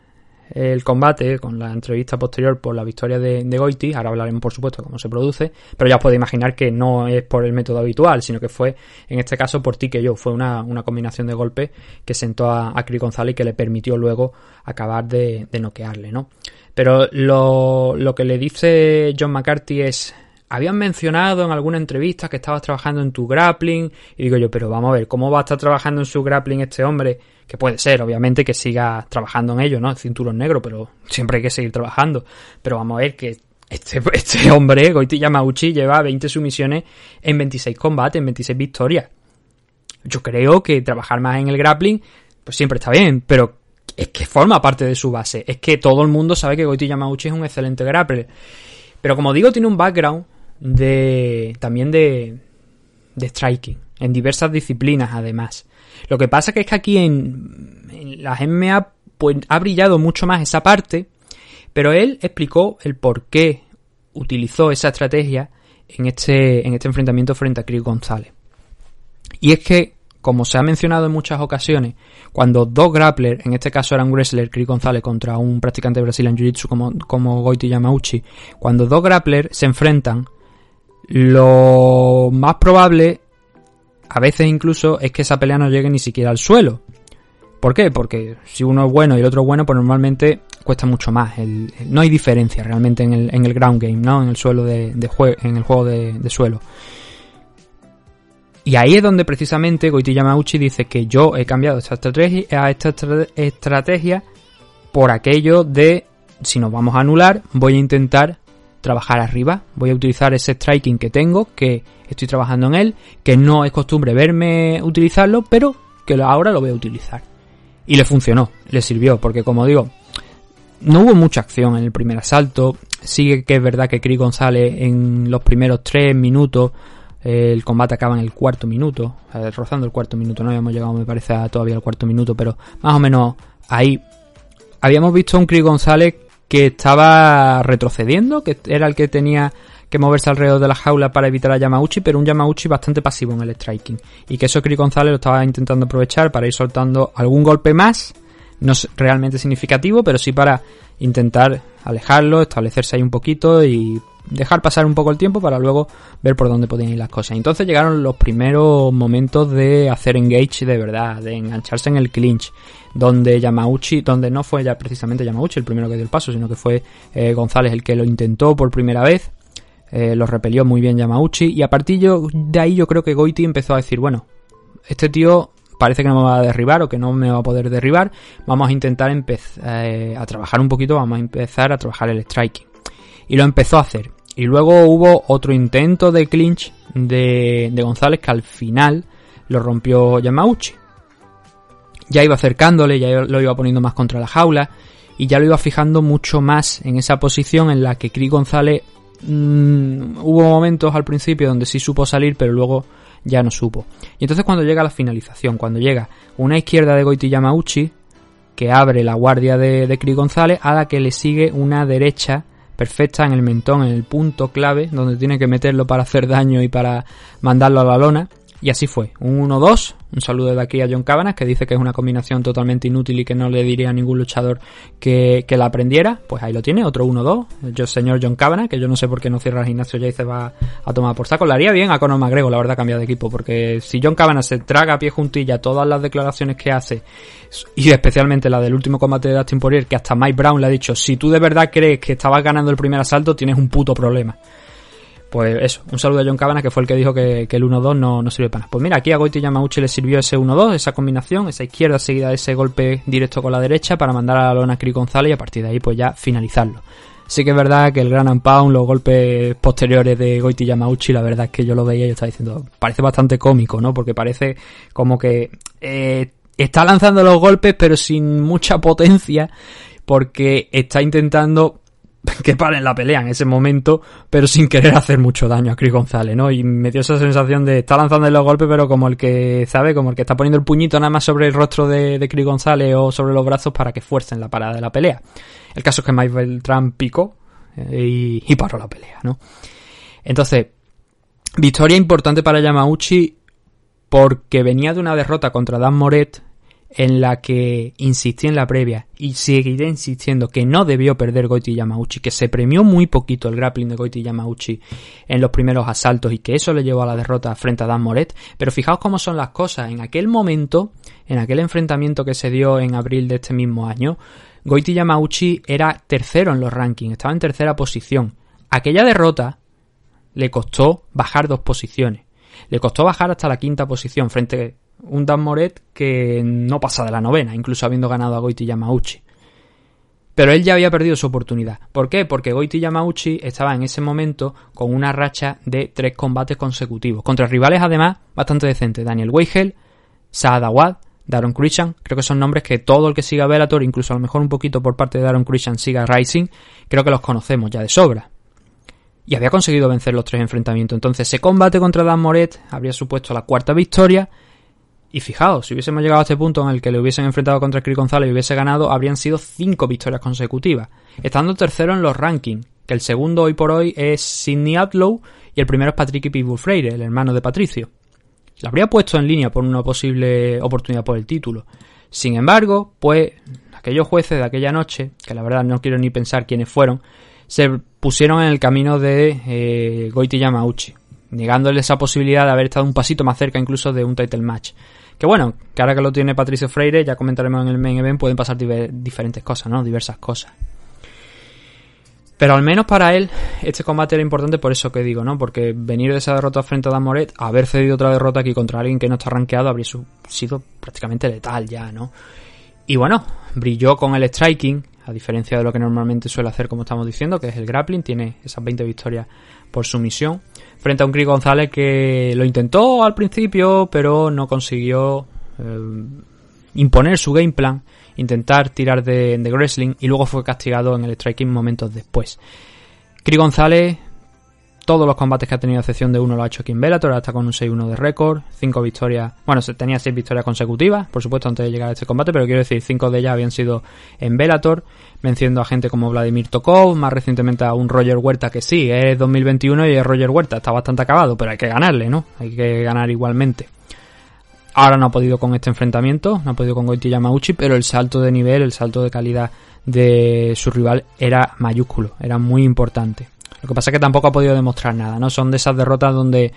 el combate con la entrevista posterior por la victoria de, Goiti, ahora hablaremos por supuesto cómo se produce, pero ya os podéis imaginar que no es por el método habitual, sino que fue en este caso por ti que yo, fue una, una combinación de golpes que sentó a, a González y que le permitió luego acabar de, de noquearle, ¿no? Pero lo, lo que le dice John McCarthy es, habían mencionado en alguna entrevista que estabas trabajando en tu grappling. Y digo yo, pero vamos a ver, ¿cómo va a estar trabajando en su grappling este hombre? Que puede ser, obviamente, que siga trabajando en ello, ¿no? Cinturón negro, pero siempre hay que seguir trabajando. Pero vamos a ver que este, este hombre, Goiti Yamauchi, lleva 20 sumisiones en 26 combates, en 26 victorias. Yo creo que trabajar más en el grappling, pues siempre está bien, pero es que forma parte de su base. Es que todo el mundo sabe que Goiti Yamauchi es un excelente grappler. Pero como digo, tiene un background de también de, de striking, en diversas disciplinas además. Lo que pasa que es que aquí en, en las pues, ha brillado mucho más esa parte, pero él explicó el por qué utilizó esa estrategia en este, en este enfrentamiento frente a Chris González. Y es que, como se ha mencionado en muchas ocasiones, cuando dos grapplers, en este caso era un wrestler, Chris González, contra un practicante de Brazilian Jiu-Jitsu como, como Goiti Yamauchi, cuando dos grapplers se enfrentan, lo más probable, a veces incluso, es que esa pelea no llegue ni siquiera al suelo. ¿Por qué? Porque si uno es bueno y el otro es bueno, pues normalmente cuesta mucho más. No hay diferencia realmente en el, ground game, ¿no? En el suelo de, de en el juego de, suelo. Y ahí es donde precisamente Goiti Yamauchi dice que yo he cambiado esta estrategia, esta estra- estrategia por aquello de si nos vamos a anular, voy a intentar trabajar arriba, voy a utilizar ese striking que tengo, que estoy trabajando en él, que no es costumbre verme utilizarlo, pero que ahora lo voy a utilizar. Y le funcionó, le sirvió, porque como digo, no hubo mucha acción en el primer asalto. Sigue que es verdad que Chris González en los primeros tres minutos, el combate acaba en el cuarto minuto, rozando el cuarto minuto, no habíamos llegado me parece todavía al cuarto minuto, pero más o menos ahí habíamos visto a un Chris González que estaba retrocediendo, que era el que tenía que moverse alrededor de la jaula para evitar a Yamauchi, pero un Yamauchi bastante pasivo en el striking. Y que eso Chris González lo estaba intentando aprovechar para ir soltando algún golpe más, no es realmente significativo, pero sí para intentar alejarlo, establecerse ahí un poquito y dejar pasar un poco el tiempo para luego ver por dónde podían ir las cosas. Entonces llegaron los primeros momentos de hacer engage de verdad, de engancharse en el clinch, donde Yamauchi, donde no fue ya precisamente Yamauchi el primero que dio el paso, sino que fue eh, González el que lo intentó por primera vez, eh, lo repelió muy bien Yamauchi y a partir de ahí yo creo que Goiti empezó a decir, bueno, este tío parece que no me va a derribar o que no me va a poder derribar, vamos a intentar empezar a trabajar un poquito, vamos a empezar a trabajar el striking. Y lo empezó a hacer. Y luego hubo otro intento de clinch de, de González que al final lo rompió Yamauchi. Ya iba acercándole, ya lo iba poniendo más contra la jaula y ya lo iba fijando mucho más en esa posición en la que Chris González mm, hubo momentos al principio donde sí supo salir, pero luego ya no supo. Y entonces cuando llega la finalización, cuando llega una izquierda de Goiti Yamauchi, que abre la guardia de, de González, a la que le sigue una derecha perfecta en el mentón, en el punto clave, donde tiene que meterlo para hacer daño y para mandarlo a la lona. Y así fue, un 1-2, un saludo de aquí a John Cabanas, que dice que es una combinación totalmente inútil y que no le diría a ningún luchador que, que la aprendiera. Pues ahí lo tiene, otro 1-2, el señor John Cabanas, que yo no sé por qué no cierra el gimnasio ya y se va a tomar por saco. Le haría bien a Conor McGregor, la verdad, cambiar de equipo, porque si John Cabanas se traga a pie juntilla todas las declaraciones que hace, y especialmente la del último combate de Dustin Poirier, que hasta Mike Brown le ha dicho, si tú de verdad crees que estabas ganando el primer asalto, tienes un puto problema. Pues eso, un saludo a John Cabana, que fue el que dijo que, el 1-2 no, no sirve para nada. Pues mira, aquí a Goiti Yamauchi le sirvió ese 1-2, esa combinación, esa izquierda seguida de ese golpe directo con la derecha para mandar a la lona a Chris González y a partir de ahí pues ya finalizarlo. Sí que es verdad que el Gran and Pound, los golpes posteriores de Goiti Yamauchi, la verdad es que yo lo veía y yo estaba diciendo, parece bastante cómico, ¿no? Porque parece como que eh, está lanzando los golpes pero sin mucha potencia porque está intentando que paren la pelea en ese momento, pero sin querer hacer mucho daño a Chris González, ¿no? Y me dio esa sensación de estar lanzando los golpes, pero como el que, ¿sabe? Como el que está poniendo el puñito nada más sobre el rostro de, de Chris González o sobre los brazos para que fuercen la parada de la pelea. El caso es que Mike Beltrán picó eh, y, y paró la pelea, ¿no? Entonces, victoria importante para Yamauchi porque venía de una derrota contra Dan Moret en la que insistí en la previa y seguiré insistiendo que no debió perder Goiti Yamauchi, que se premió muy poquito el grappling de Goiti Yamauchi en los primeros asaltos y que eso le llevó a la derrota frente a Dan Moret. Pero fijaos cómo son las cosas. En aquel momento, en aquel enfrentamiento que se dio en abril de este mismo año, Goiti Yamauchi era tercero en los rankings, estaba en tercera posición. Aquella derrota le costó bajar dos posiciones. Le costó bajar hasta la quinta posición frente un Dan Moret que no pasa de la novena, incluso habiendo ganado a Goiti Yamauchi. Pero él ya había perdido su oportunidad. ¿Por qué? Porque Goiti Yamauchi estaba en ese momento con una racha de tres combates consecutivos. Contra rivales, además, bastante decentes. Daniel Weigel, Saad Awad, Daron Christian. Creo que son nombres que todo el que siga Bellator, incluso a lo mejor un poquito por parte de Daron Christian, siga Rising, creo que los conocemos ya de sobra y había conseguido vencer los tres enfrentamientos. Entonces, ese combate contra Dan Moret habría supuesto la cuarta victoria. Y fijaos, si hubiésemos llegado a este punto en el que le hubiesen enfrentado contra Chris González y hubiese ganado, habrían sido cinco victorias consecutivas. Estando tercero en los rankings, que el segundo hoy por hoy es Sidney Outlaw y el primero es Patrick Pitbull Freire, el hermano de Patricio. La habría puesto en línea por una posible oportunidad por el título. Sin embargo, pues aquellos jueces de aquella noche, que la verdad no quiero ni pensar quiénes fueron, se pusieron en el camino de eh, Goiti Yamauchi, negándole esa posibilidad de haber estado un pasito más cerca incluso de un title match. Que bueno, que ahora que lo tiene Patricio Freire, ya comentaremos en el main event, pueden pasar diferentes cosas, ¿no? Diversas cosas. Pero al menos para él, este combate era importante por eso que digo, ¿no? Porque venir de esa derrota frente a Dan Moret, haber cedido otra derrota aquí contra alguien que no está rankeado, habría sido prácticamente letal ya, ¿no? Y bueno, brilló con el striking, a diferencia de lo que normalmente suele hacer, como estamos diciendo, que es el grappling, tiene esas 20 victorias por sumisión, frente a un Chris González que lo intentó al principio, pero no consiguió eh, imponer su game plan, intentar tirar de, de wrestling y luego fue castigado en el striking momentos después. Chris González, todos los combates que ha tenido, excepción de uno, lo ha hecho aquí en Bellator, ahora está con un 6-1 de récord, 5 victorias, bueno, tenía 6 victorias consecutivas, por supuesto, antes de llegar a este combate, pero quiero decir, 5 de ellas habían sido en Bellator, venciendo a gente como Vladimir Tokov, más recientemente a un Roger Huerta que sí, es 2021 y es Roger Huerta, está bastante acabado, pero hay que ganarle, ¿no? Hay que ganar igualmente. Ahora no ha podido con este enfrentamiento, no ha podido con Goiti Yamauchi, pero el salto de nivel, el salto de calidad de su rival era mayúsculo, era muy importante. Lo que pasa es que tampoco ha podido demostrar nada, ¿no? Son de esas derrotas donde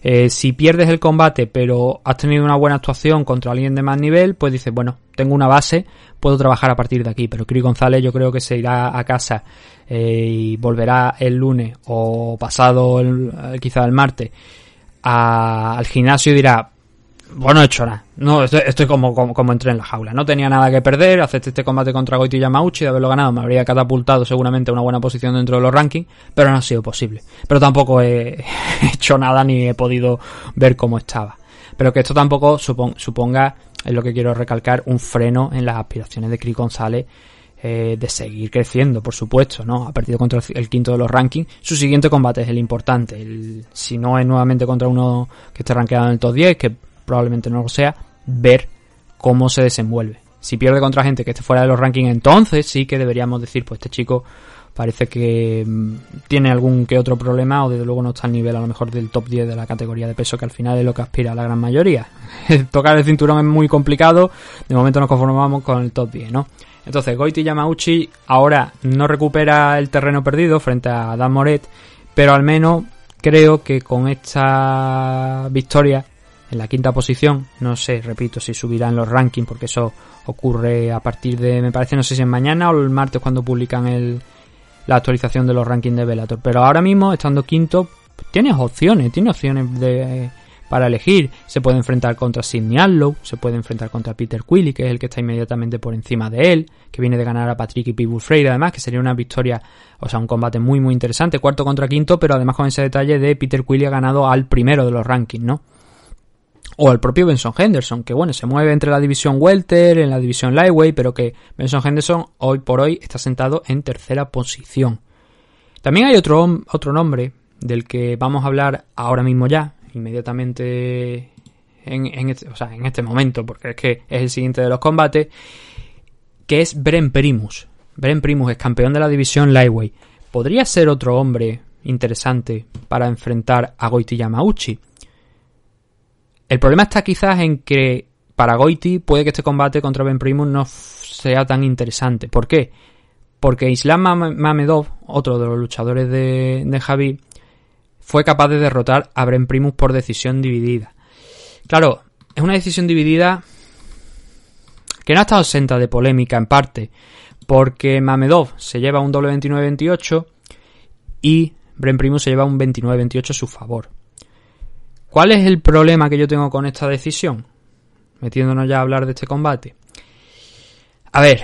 eh, si pierdes el combate pero has tenido una buena actuación contra alguien de más nivel, pues dices, bueno, tengo una base, puedo trabajar a partir de aquí. Pero Chris González yo creo que se irá a casa eh, y volverá el lunes o pasado eh, quizá el martes al gimnasio y dirá, bueno, no he hecho nada. No, estoy, estoy como, como, como entré en la jaula. No tenía nada que perder. Acepté este combate contra Goiti Yamauchi. De haberlo ganado me habría catapultado seguramente una buena posición dentro de los rankings. Pero no ha sido posible. Pero tampoco he hecho nada ni he podido ver cómo estaba. Pero que esto tampoco supon- suponga, es lo que quiero recalcar, un freno en las aspiraciones de Chris González eh, de seguir creciendo, por supuesto, ¿no? Ha perdido contra el quinto de los rankings. Su siguiente combate es el importante. El- si no es nuevamente contra uno que esté rankeado en el top 10, que probablemente no lo sea, ver cómo se desenvuelve. Si pierde contra gente que esté fuera de los rankings, entonces sí que deberíamos decir, pues este chico parece que mm, tiene algún que otro problema o desde luego no está al nivel a lo mejor del top 10 de la categoría de peso que al final es lo que aspira la gran mayoría. Tocar el cinturón es muy complicado, de momento nos conformamos con el top 10, ¿no? Entonces Goiti Yamauchi ahora no recupera el terreno perdido frente a Dan Moret, pero al menos creo que con esta victoria en la quinta posición, no sé, repito, si subirá en los rankings porque eso ocurre a partir de, me parece, no sé si es mañana o el martes cuando publican el, la actualización de los rankings de Bellator. Pero ahora mismo, estando quinto, tienes opciones, tiene opciones de, para elegir. Se puede enfrentar contra Sidney Allow, se puede enfrentar contra Peter Quilly, que es el que está inmediatamente por encima de él, que viene de ganar a Patrick y Pitbull Freire, además, que sería una victoria, o sea, un combate muy, muy interesante, cuarto contra quinto, pero además con ese detalle de Peter Quilly ha ganado al primero de los rankings, ¿no? O al propio Benson Henderson, que bueno, se mueve entre la división Welter, en la división Lightweight, pero que Benson Henderson hoy por hoy está sentado en tercera posición. También hay otro, otro nombre del que vamos a hablar ahora mismo ya, inmediatamente en, en este, o sea, en este momento, porque es que es el siguiente de los combates, que es Bren Primus. Bren Primus es campeón de la división Lightweight. ¿Podría ser otro hombre interesante para enfrentar a Goiti Yamauchi? El problema está quizás en que para Goiti puede que este combate contra Ben Primus no sea tan interesante. ¿Por qué? Porque Islam Mam- Mamedov, otro de los luchadores de, Javi, fue capaz de derrotar a Ben Primus por decisión dividida. Claro, es una decisión dividida que no ha estado exenta de polémica en parte, porque Mamedov se lleva un doble 29-28 y Bren Primus se lleva un 29-28 a su favor. ¿Cuál es el problema que yo tengo con esta decisión? Metiéndonos ya a hablar de este combate. A ver,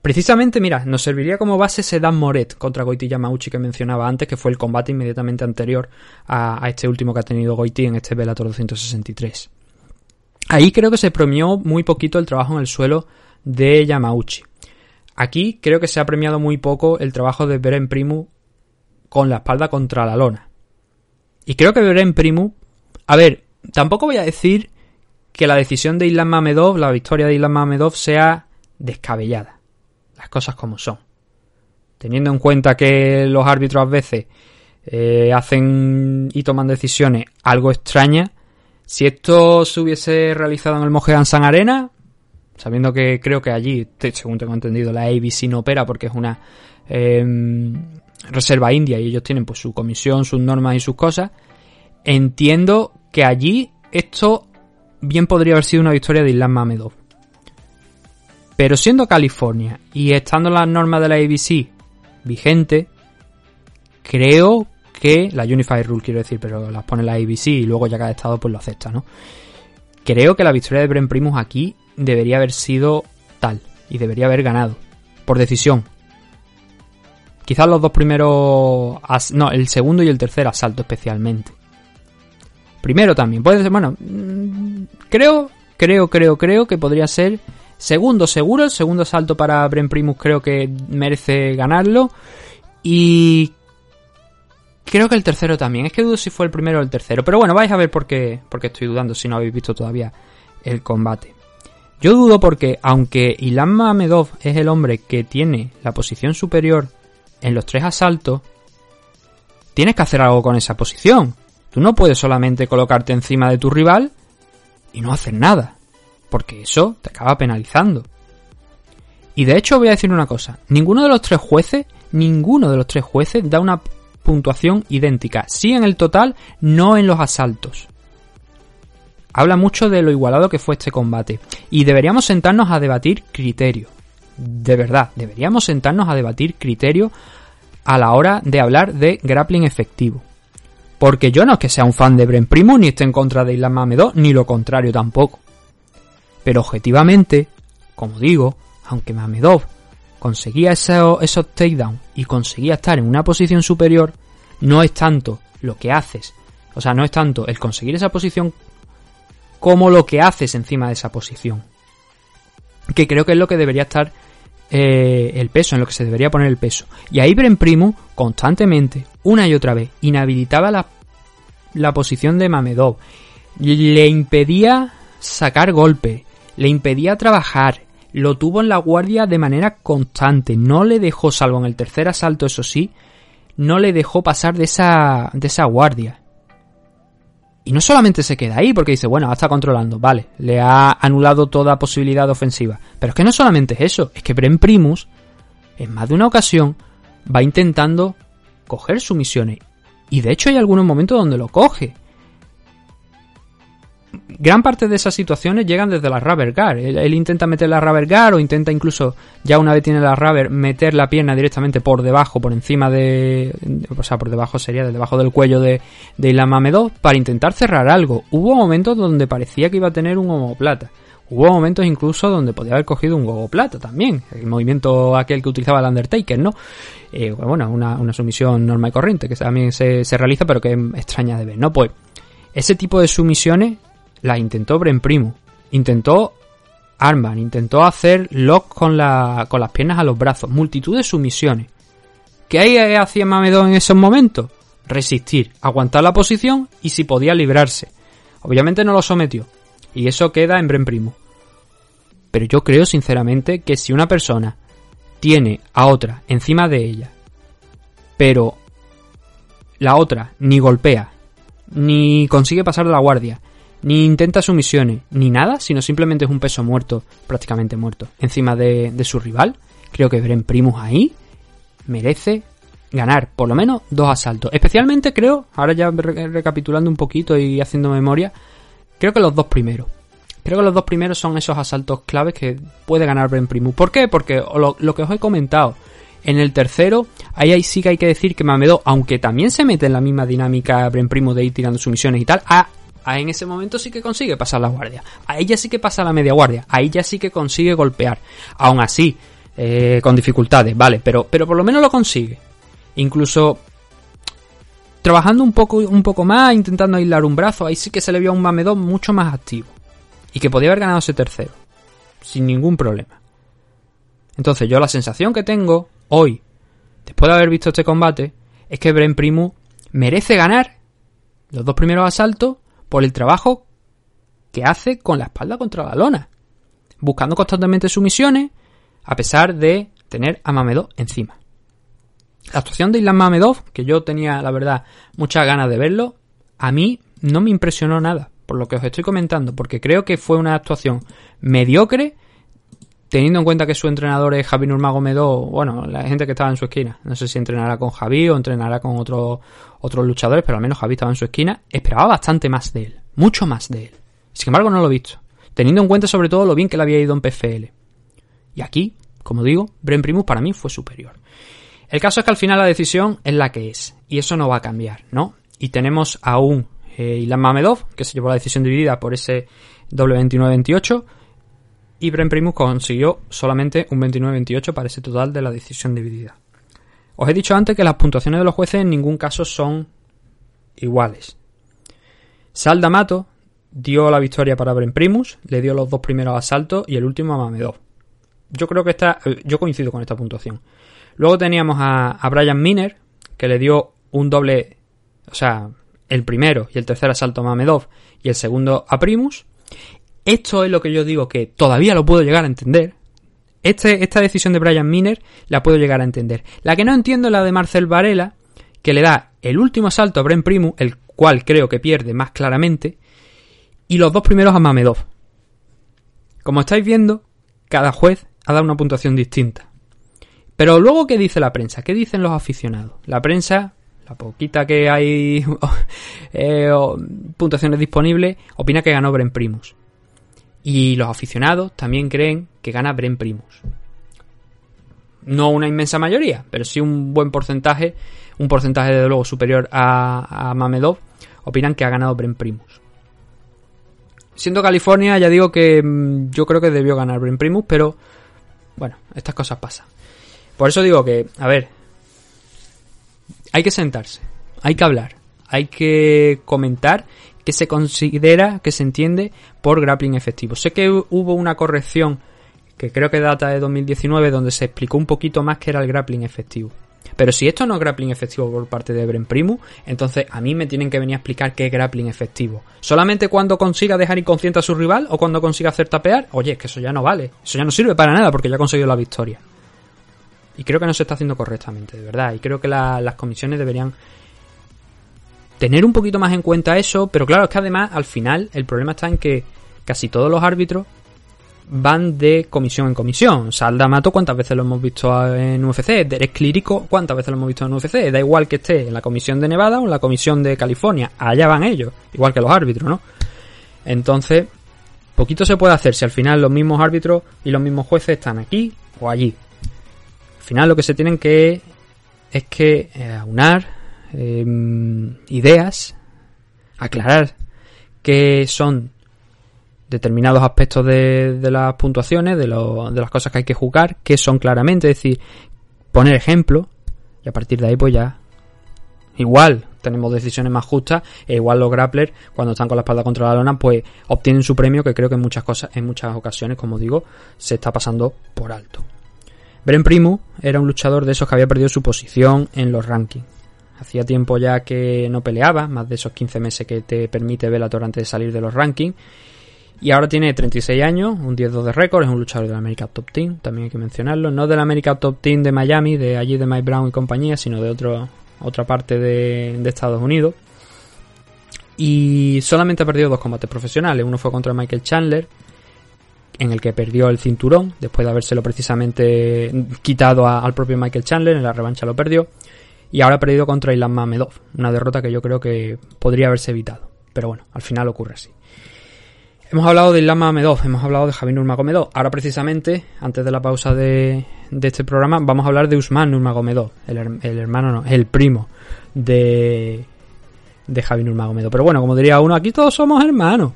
precisamente, mira, nos serviría como base Sedan Moret contra Goiti Yamauchi que mencionaba antes, que fue el combate inmediatamente anterior a, este último que ha tenido Goiti en este Bellator 263. Ahí creo que se premió muy poquito el trabajo en el suelo de Yamauchi. Aquí creo que se ha premiado muy poco el trabajo de Beren Primu con la espalda contra la lona. Y creo que Beren Primu, a ver, tampoco voy a decir que la decisión de Islam Mamedov, la victoria de Islam Mamedov sea descabellada. Las cosas como son. Teniendo en cuenta que los árbitros a veces eh, hacen y toman decisiones algo extrañas, si esto se hubiese realizado en el Mohegan Arena, sabiendo que creo que allí, según tengo entendido, la ABC no opera porque es una em, reserva india y ellos tienen pues su comisión, sus normas y sus cosas, entiendo que allí esto bien podría haber sido una victoria de Islam Mamedov. Pero siendo California y estando las normas de la ABC vigente, creo que la Unified Rule quiero decir, pero las pone la ABC y luego ya cada estado pues lo acepta, ¿no? Creo que la victoria de Bren Primus aquí debería haber sido tal y debería haber ganado por decisión. Quizás los dos primeros, no, el segundo y el tercer asalto especialmente. Primero también, puede ser, bueno, mm, creo, creo, creo, creo que podría ser segundo seguro, el segundo asalto para Bren Primus creo que merece ganarlo y creo que el tercero también, es que dudo si fue el primero o el tercero, pero bueno, vais a ver por qué, por qué estoy dudando si no habéis visto todavía el combate. Yo dudo porque, aunque Ilan Mamedov es el hombre que tiene la posición superior en los tres asaltos, tienes que hacer algo con esa posición. Tú no puedes solamente colocarte encima de tu rival y no hacer nada, porque eso te acaba penalizando. Y de hecho voy a decir una cosa, ninguno de los tres jueces, ninguno de los tres jueces da una puntuación idéntica, sí en el total, no en los asaltos. Habla mucho de lo igualado que fue este combate. Y deberíamos sentarnos a debatir criterio. De verdad, deberíamos sentarnos a debatir criterio a la hora de hablar de grappling efectivo. Porque yo no es que sea un fan de Bren Primo ni esté en contra de Islam Mamedov, ni lo contrario tampoco. Pero objetivamente, como digo, aunque Mamedov conseguía esos, esos takedowns y conseguía estar en una posición superior, no es tanto lo que haces. O sea, no es tanto el conseguir esa posición como lo que haces encima de esa posición. Que creo que es lo que debería estar eh, el peso, en lo que se debería poner el peso. Y ahí Bren Primo, constantemente, una y otra vez, inhabilitaba la, la posición de Mamedov. Le impedía sacar golpe, le impedía trabajar, lo tuvo en la guardia de manera constante, no le dejó, salvo en el tercer asalto, eso sí, no le dejó pasar de esa, de esa guardia. Y no solamente se queda ahí porque dice, bueno, está controlando, vale, le ha anulado toda posibilidad ofensiva. Pero es que no solamente es eso, es que Bren Primus, en más de una ocasión, va intentando coger sumisiones. Y de hecho hay algunos momentos donde lo coge. Gran parte de esas situaciones llegan desde la rubber guard. Él, intenta meter la rubber guard o intenta incluso, ya una vez tiene la rubber, meter la pierna directamente por debajo, por encima de... O sea, por debajo sería, de debajo del cuello de, de Islam Mamedov para intentar cerrar algo. Hubo momentos donde parecía que iba a tener un homoplata. Hubo momentos incluso donde podía haber cogido un gogoplata también. El movimiento aquel que utilizaba el Undertaker, ¿no? Eh, bueno, una, una sumisión normal y corriente que también se, se realiza pero que es extraña de ver, ¿no? Pues ese tipo de sumisiones las intentó Bren Primo. Intentó Arman, intentó hacer lock con, la, las piernas a los brazos. Multitud de sumisiones. ¿Qué hacía Mamedov en esos momentos? Resistir, aguantar la posición y si podía librarse. Obviamente no lo sometió. Y eso queda en Bren Primo. Pero yo creo sinceramente que si una persona tiene a otra encima de ella, pero la otra ni golpea, ni consigue pasar de la guardia, ni intenta sumisiones, ni nada, sino simplemente es un peso muerto, prácticamente muerto, encima de, de su rival, creo que Bren Primus ahí merece ganar por lo menos dos asaltos. Especialmente creo, ahora ya re- recapitulando un poquito y haciendo memoria, creo que los dos primeros. Creo que los dos primeros son esos asaltos claves que puede ganar Bren Primus. ¿Por qué? Porque lo, que os he comentado. En el tercero, ahí, sí que hay que decir que Mamedo, aunque también se mete en la misma dinámica Bren Primus de ir tirando sumisiones y tal, a, a en ese momento sí que consigue pasar la guardia. A ella sí que pasa la media guardia. Ahí ya sí que consigue golpear. Aún así, eh, con dificultades, vale, pero, pero por lo menos lo consigue. Incluso trabajando un poco, un poco más, intentando aislar un brazo, ahí sí que se le vio a un Mamedov mucho más activo. Y que podía haber ganado ese tercero. Sin ningún problema. Entonces yo la sensación que tengo hoy, después de haber visto este combate, es que Bren Primus merece ganar los dos primeros asaltos por el trabajo que hace con la espalda contra la lona. Buscando constantemente sumisiones, a pesar de tener a Mamedov encima. La actuación de Islam Mamedov, que yo tenía, la verdad, muchas ganas de verlo, a mí no me impresionó nada, por lo que os estoy comentando, porque creo que fue una actuación mediocre, teniendo en cuenta que su entrenador es Javi Nurmagomedov, bueno, la gente que estaba en su esquina, no sé si entrenará con Javi o entrenará con otros otros luchadores, pero al menos Javi estaba en su esquina, esperaba bastante más de él, mucho más de él. Sin embargo, no lo he visto, teniendo en cuenta sobre todo lo bien que le había ido en PFL. Y aquí, como digo, Bren Primus para mí fue superior. El caso es que al final la decisión es la que es, y eso no va a cambiar, ¿no? Y tenemos aún eh, Ilan Mamedov, que se llevó la decisión dividida por ese W29-28, Ibrahim Primus consiguió solamente un 29-28 para ese total de la decisión dividida. Os he dicho antes que las puntuaciones de los jueces en ningún caso son iguales. Saldamato dio la victoria para Bren Primus, le dio los dos primeros asaltos y el último a Mamedov. Yo creo que esta, eh, yo coincido con esta puntuación. Luego teníamos a, a, Brian Miner, que le dio un doble, o sea, el primero y el tercer asalto a Mamedov y el segundo a Primus. Esto es lo que yo digo que todavía lo puedo llegar a entender. Este, esta decisión de Brian Miner la puedo llegar a entender. La que no entiendo es la de Marcel Varela, que le da el último asalto a Bren Primus, el cual creo que pierde más claramente, y los dos primeros a Mamedov. Como estáis viendo, cada juez ha dado una puntuación distinta. Pero luego, ¿qué dice la prensa? ¿Qué dicen los aficionados? La prensa, la poquita que hay eh, puntuaciones disponibles, opina que ganó Bren Primus. Y los aficionados también creen que gana Bren Primus. No una inmensa mayoría, pero sí un buen porcentaje, un porcentaje de luego superior a, a Mamedov, opinan que ha ganado Bren Primus. Siendo California, ya digo que mm, yo creo que debió ganar Bren Primus, pero bueno, estas cosas pasan. Por eso digo que, a ver, hay que sentarse, hay que hablar, hay que comentar qué se considera, que se entiende por grappling efectivo. Sé que hu- hubo una corrección que creo que data de 2019 donde se explicó un poquito más qué era el grappling efectivo. Pero si esto no es grappling efectivo por parte de Bren Primus, entonces a mí me tienen que venir a explicar qué es grappling efectivo. ¿Solamente cuando consiga dejar inconsciente a su rival o cuando consiga hacer tapear? Oye, es que eso ya no vale. Eso ya no sirve para nada porque ya ha conseguido la victoria. Y creo que no se está haciendo correctamente, de verdad. Y creo que la- las comisiones deberían tener un poquito más en cuenta eso. Pero claro, es que además, al final, el problema está en que casi todos los árbitros van de comisión en comisión. Salda Mato, ¿cuántas veces lo hemos visto en UFC? Derek Clírico, ¿cuántas veces lo hemos visto en UFC? Da igual que esté en la comisión de Nevada o en la comisión de California. Allá van ellos, igual que los árbitros, ¿no? Entonces, poquito se puede hacer si al final los mismos árbitros y los mismos jueces están aquí o allí. Al final lo que se tienen que es que eh, aunar eh, ideas, aclarar qué son determinados aspectos de, las puntuaciones, de, lo- de las cosas que hay que jugar, qué son claramente, es decir, poner ejemplo y a partir de ahí pues ya igual tenemos decisiones más justas e igual los grapplers cuando están con la espalda contra la lona pues obtienen su premio que creo que en muchas cosas en muchas ocasiones como digo se está pasando por alto Bren Primus era un luchador de esos que había perdido su posición en los rankings. Hacía tiempo ya que no peleaba, más de esos 15 meses que te permite Bellator antes de salir de los rankings. Y ahora tiene 36 años, un 10-2 de récord, es un luchador del America Top Team, también hay que mencionarlo. No del America Top Team de Miami, de allí de Mike Brown y compañía, sino de otro, otra parte de, Estados Unidos. Y solamente ha perdido dos combates profesionales. Uno fue contra Michael Chandler, en el que perdió el cinturón, después de habérselo precisamente quitado al propio Michael Chandler, en la revancha lo perdió. Y ahora ha perdido contra Ilan Mamedov, una derrota que yo creo que podría haberse evitado. Pero bueno, al final ocurre así. Hemos hablado de Ilan Mamedov, hemos hablado de Javier Nurmagomedov. Ahora precisamente, antes de la pausa de, de este programa, vamos a hablar de Usman Nurmagomedov, el, el hermano, no, el primo de, de Javier Nurmagomedov. Pero bueno, como diría uno, aquí todos somos hermanos.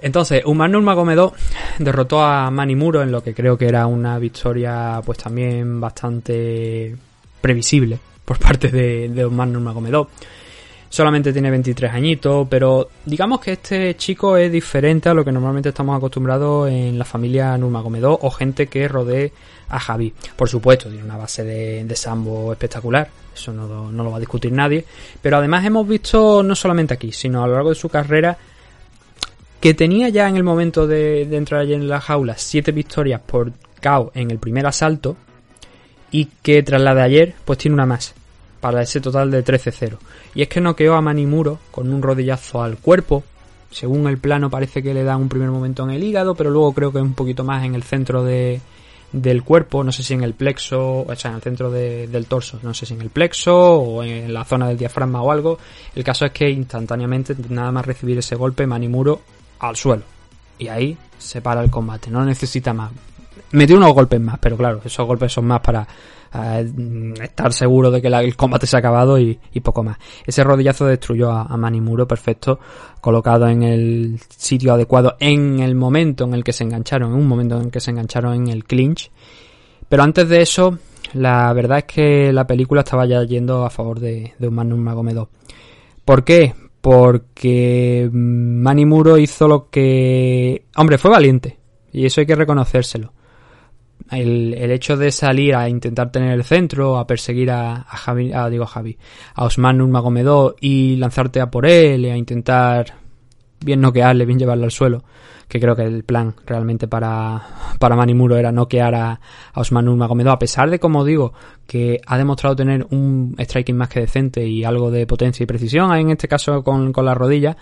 Entonces, Umar Nurmagomedov derrotó a Manny Muro en lo que creo que era una victoria pues también bastante previsible por parte de, de Umar Nurmagomedov. Solamente tiene 23 añitos, pero digamos que este chico es diferente a lo que normalmente estamos acostumbrados en la familia Nurmagomedov o gente que rodee a Javi. Por supuesto, tiene una base de, de sambo espectacular, eso no, no lo va a discutir nadie, pero además hemos visto no solamente aquí, sino a lo largo de su carrera que tenía ya en el momento de, de entrar en la jaula siete victorias por KO en el primer asalto y que tras la de ayer pues tiene una más para ese total de 13-0 y es que noqueó a Manimuro con un rodillazo al cuerpo según el plano parece que le da un primer momento en el hígado pero luego creo que un poquito más en el centro de, del cuerpo no sé si en el plexo o sea en el centro de- del torso no sé si en el plexo o en la zona del diafragma o algo el caso es que instantáneamente nada más recibir ese golpe Manimuro al suelo. Y ahí se para el combate. No necesita más. Metió unos golpes más, pero claro, esos golpes son más para eh, estar seguro de que el combate se ha acabado y, poco más. Ese rodillazo destruyó a, a Manny Muro perfecto, colocado en el sitio adecuado en el momento en el que se engancharon, en un momento en el que se engancharon en el clinch. Pero antes de eso, la verdad es que la película estaba ya yendo a favor de, de Nurmagomedov. ¿Por qué? Porque mm, Manny Muro hizo lo que... Hombre, fue valiente. Y eso hay que reconocérselo. El, el hecho de salir a intentar tener el centro, a perseguir a, a Javi, a, digo Javi, a Osman Nurmagomedov y lanzarte a por él a intentar bien noquearle, bien llevarlo al suelo, que creo que el plan realmente para, para Manny Muro era noquear a, a Osman Nurmagomedov, a pesar de, como digo, que ha demostrado tener un striking más que decente y algo de potencia y precisión, en este caso con, con la rodilla,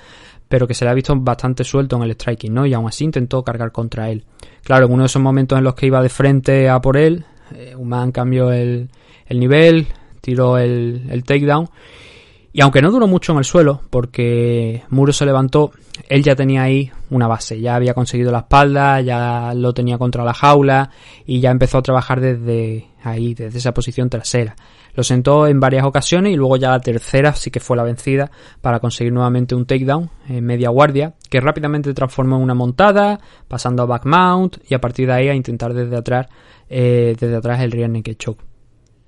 pero que se le ha visto bastante suelto en el striking, ¿no? Y aún así intentó cargar contra él. Claro, en uno de esos momentos en los que iba de frente a por él, eh, Uman cambió el, el nivel, tiró el, el takedown. Y aunque no duró mucho en el suelo, porque Muro se levantó, él ya tenía ahí una base, ya había conseguido la espalda, ya lo tenía contra la jaula y ya empezó a trabajar desde ahí, desde esa posición trasera. Lo sentó en varias ocasiones y luego ya la tercera sí que fue la vencida para conseguir nuevamente un takedown en media guardia, que rápidamente transformó en una montada, pasando a back mount y a partir de ahí a intentar desde atrás, eh, desde atrás el rear naked choke.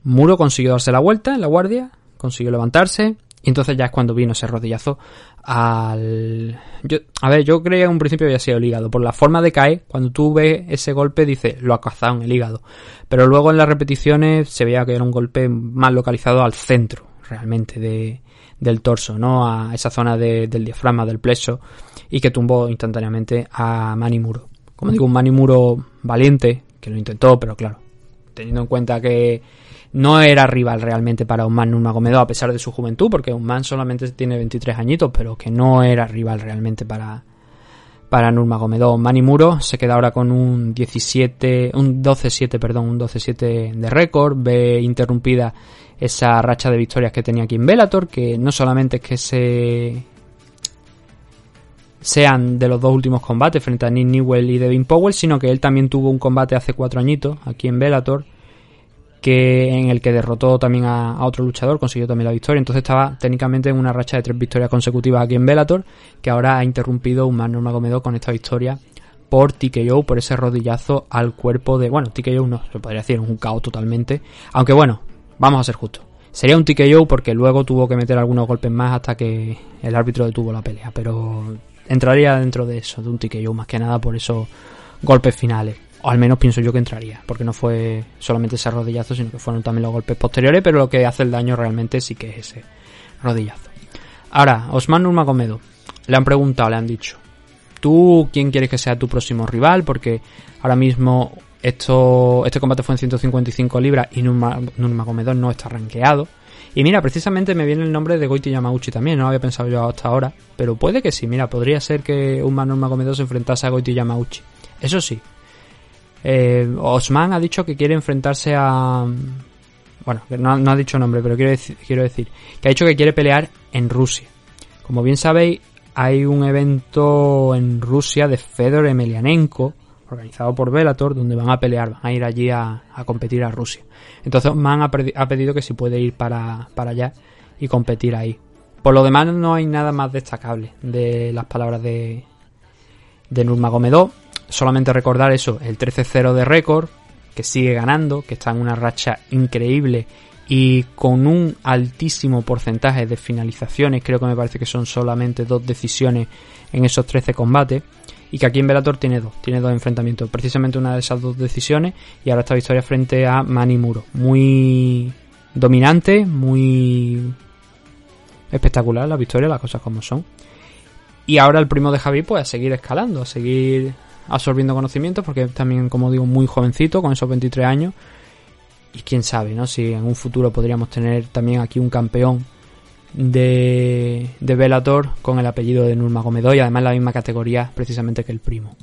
Muro consiguió darse la vuelta en la guardia, consiguió levantarse y entonces ya es cuando vino ese rodillazo al... Yo, a ver, yo creía en un principio había sido el hígado. Por la forma de caer, cuando tú ves ese golpe, dices, lo ha cazado en el hígado. Pero luego en las repeticiones se veía que era un golpe más localizado al centro, realmente, de, del torso, ¿no? A esa zona de- del diafragma, del plexo, y que tumbó instantáneamente a Manny Muro. Como digo, un Manny Muro valiente, que lo intentó, pero claro, teniendo en cuenta que no era rival realmente para Usman Nurmagomedov a pesar de su juventud, porque Usman solamente tiene 23 añitos, pero que no era rival realmente para para Nurmagomedov. Manny Muro se queda ahora con un 17, un 12-7, perdón, un 12-7 de récord, ve interrumpida esa racha de victorias que tenía aquí en Bellator, que no solamente es que se sean de los dos últimos combates frente a Nick Newell y Devin Powell, sino que él también tuvo un combate hace cuatro añitos aquí en Bellator, que en el que derrotó también a, otro luchador, consiguió también la victoria. Entonces estaba técnicamente en una racha de tres victorias consecutivas aquí en Bellator, que ahora ha interrumpido un Norma Gomedov con esta victoria por TKO, por ese rodillazo al cuerpo de... Bueno, TKO no, se podría decir, un caos totalmente. Aunque bueno, vamos a ser justos. Sería un TKO porque luego tuvo que meter algunos golpes más hasta que el árbitro detuvo la pelea, pero entraría dentro de eso, de un TKO más que nada por esos golpes finales. O al menos pienso yo que entraría, porque no fue solamente ese rodillazo, sino que fueron también los golpes posteriores, pero lo que hace el daño realmente sí que es ese rodillazo. Ahora, Osman Nurmagomedov, le han preguntado, le han dicho, ¿tú quién quieres que sea tu próximo rival? Porque ahora mismo esto, este combate fue en 155 libras y Nurma- Nurmagomedov no está rankeado. Y mira, precisamente me viene el nombre de Goiti Yamauchi también, no lo había pensado yo hasta ahora, pero puede que sí, mira, podría ser que un Nurmagomedov se enfrentase a Goiti Yamauchi. Eso sí, eh, Osman ha dicho que quiere enfrentarse a... Bueno, no, no ha dicho nombre, pero quiero quiero decir que ha dicho que quiere pelear en Rusia. Como bien sabéis, hay un evento en Rusia de Fedor Emelianenko, organizado por Bellator, donde van a pelear, van a ir allí a, a competir a Rusia. Entonces Osman ha, ha pedido que si puede ir para, para allá y competir ahí. Por lo demás no hay nada más destacable de las palabras de, de Nurmagomedov. Solamente recordar eso, el 13-0 de récord, que sigue ganando, que está en una racha increíble y con un altísimo porcentaje de finalizaciones, creo que me parece que son solamente dos decisiones en esos 13 combates, y que aquí en Bellator tiene dos, tiene dos enfrentamientos, precisamente una de esas dos decisiones, y ahora esta victoria frente a Manny Muro. Muy dominante, muy espectacular la victoria, las cosas como son. Y ahora el primo de Javi, pues a seguir escalando, a seguir absorbiendo conocimientos, porque también, como digo, muy jovencito, con esos 23 años. Y quién sabe, ¿no? Si en un futuro podríamos tener también aquí un campeón de, de Bellator con el apellido de Nurmagomedov y además la misma categoría precisamente que el primo.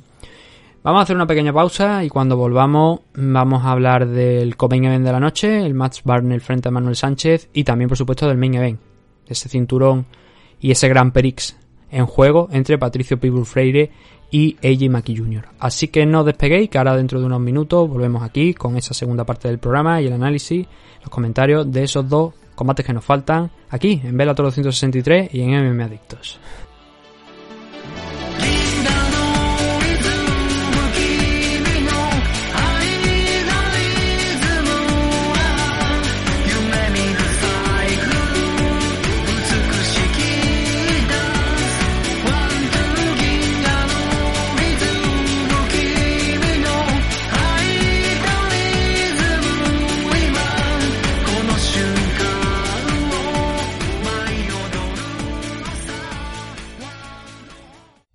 Vamos a hacer una pequeña pausa y cuando volvamos vamos a hablar del co-main event de la noche, el match Barnell frente a Manuel Sánchez y también por supuesto del main event, ese cinturón y ese Gran Prix en juego entre Patricio Pitbull Freire y AJ Maki Jr. Así que no os despeguéis, que ahora dentro de unos minutos volvemos aquí con esa segunda parte del programa y el análisis, los comentarios de esos dos combates que nos faltan aquí en Bellator 263 y en MMA Adictos.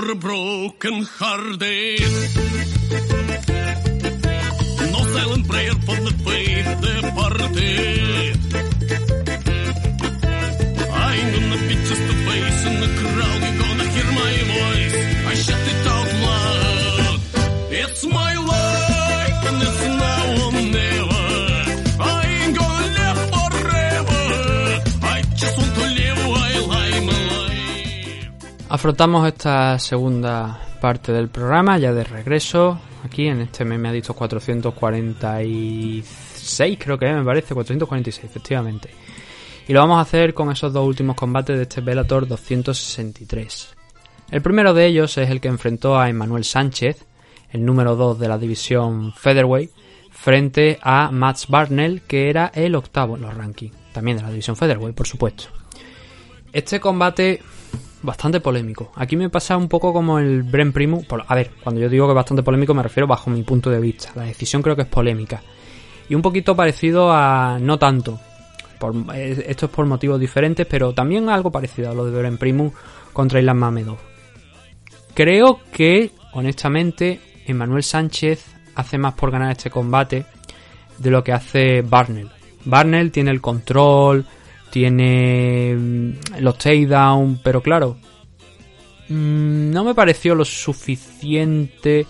For broken hearted. No silent prayer for the faith departed. Afrontamos esta segunda parte del programa, ya de regreso, Aquí en este me ha dicho 446, creo que me parece, 446, efectivamente. Y lo vamos a hacer con esos dos últimos combates de este Bellator 263. El primero de ellos es el que enfrentó a Emmanuel Sánchez, el número 2 de la división Featherweight, frente a Max Barnell, que era el octavo en los rankings, también de la división Featherweight, por supuesto. Este combate bastante polémico. Aquí me pasa un poco como el Bren Primus. por- A ver, cuando yo digo que es bastante polémico me refiero bajo mi punto de vista. La decisión creo que es polémica. Y un poquito parecido a no tanto. Por- eh, esto es por motivos diferentes, pero también algo parecido a lo de Bren Primus contra Islam Mamedov. Creo que, honestamente, Emmanuel Sánchez hace más por ganar este combate de lo que hace Barnell. Barnell tiene el control, tiene mm, los takedown, pero claro, mm, no me pareció lo suficiente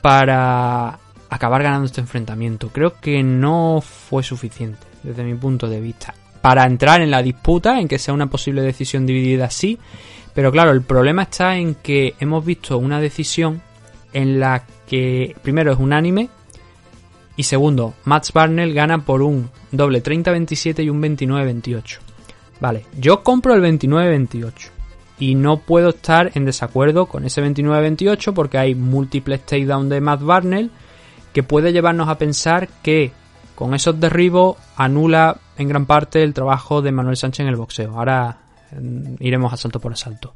para acabar ganando este enfrentamiento. Creo que no fue suficiente desde mi punto de vista. Para entrar en la disputa, en que sea una posible decisión dividida, sí. Pero claro, el problema está en que hemos visto una decisión en la que primero es unánime y segundo, Max Barnell gana por un doble 30-27 y un 29-28. Vale, yo compro el 29-28 y no puedo estar en desacuerdo con ese 29-28 porque hay múltiples takedowns de Matt Barnell que puede llevarnos a pensar que con esos derribos anula en gran parte el trabajo de Manuel Sánchez en el boxeo. Ahora mm, iremos asalto por asalto.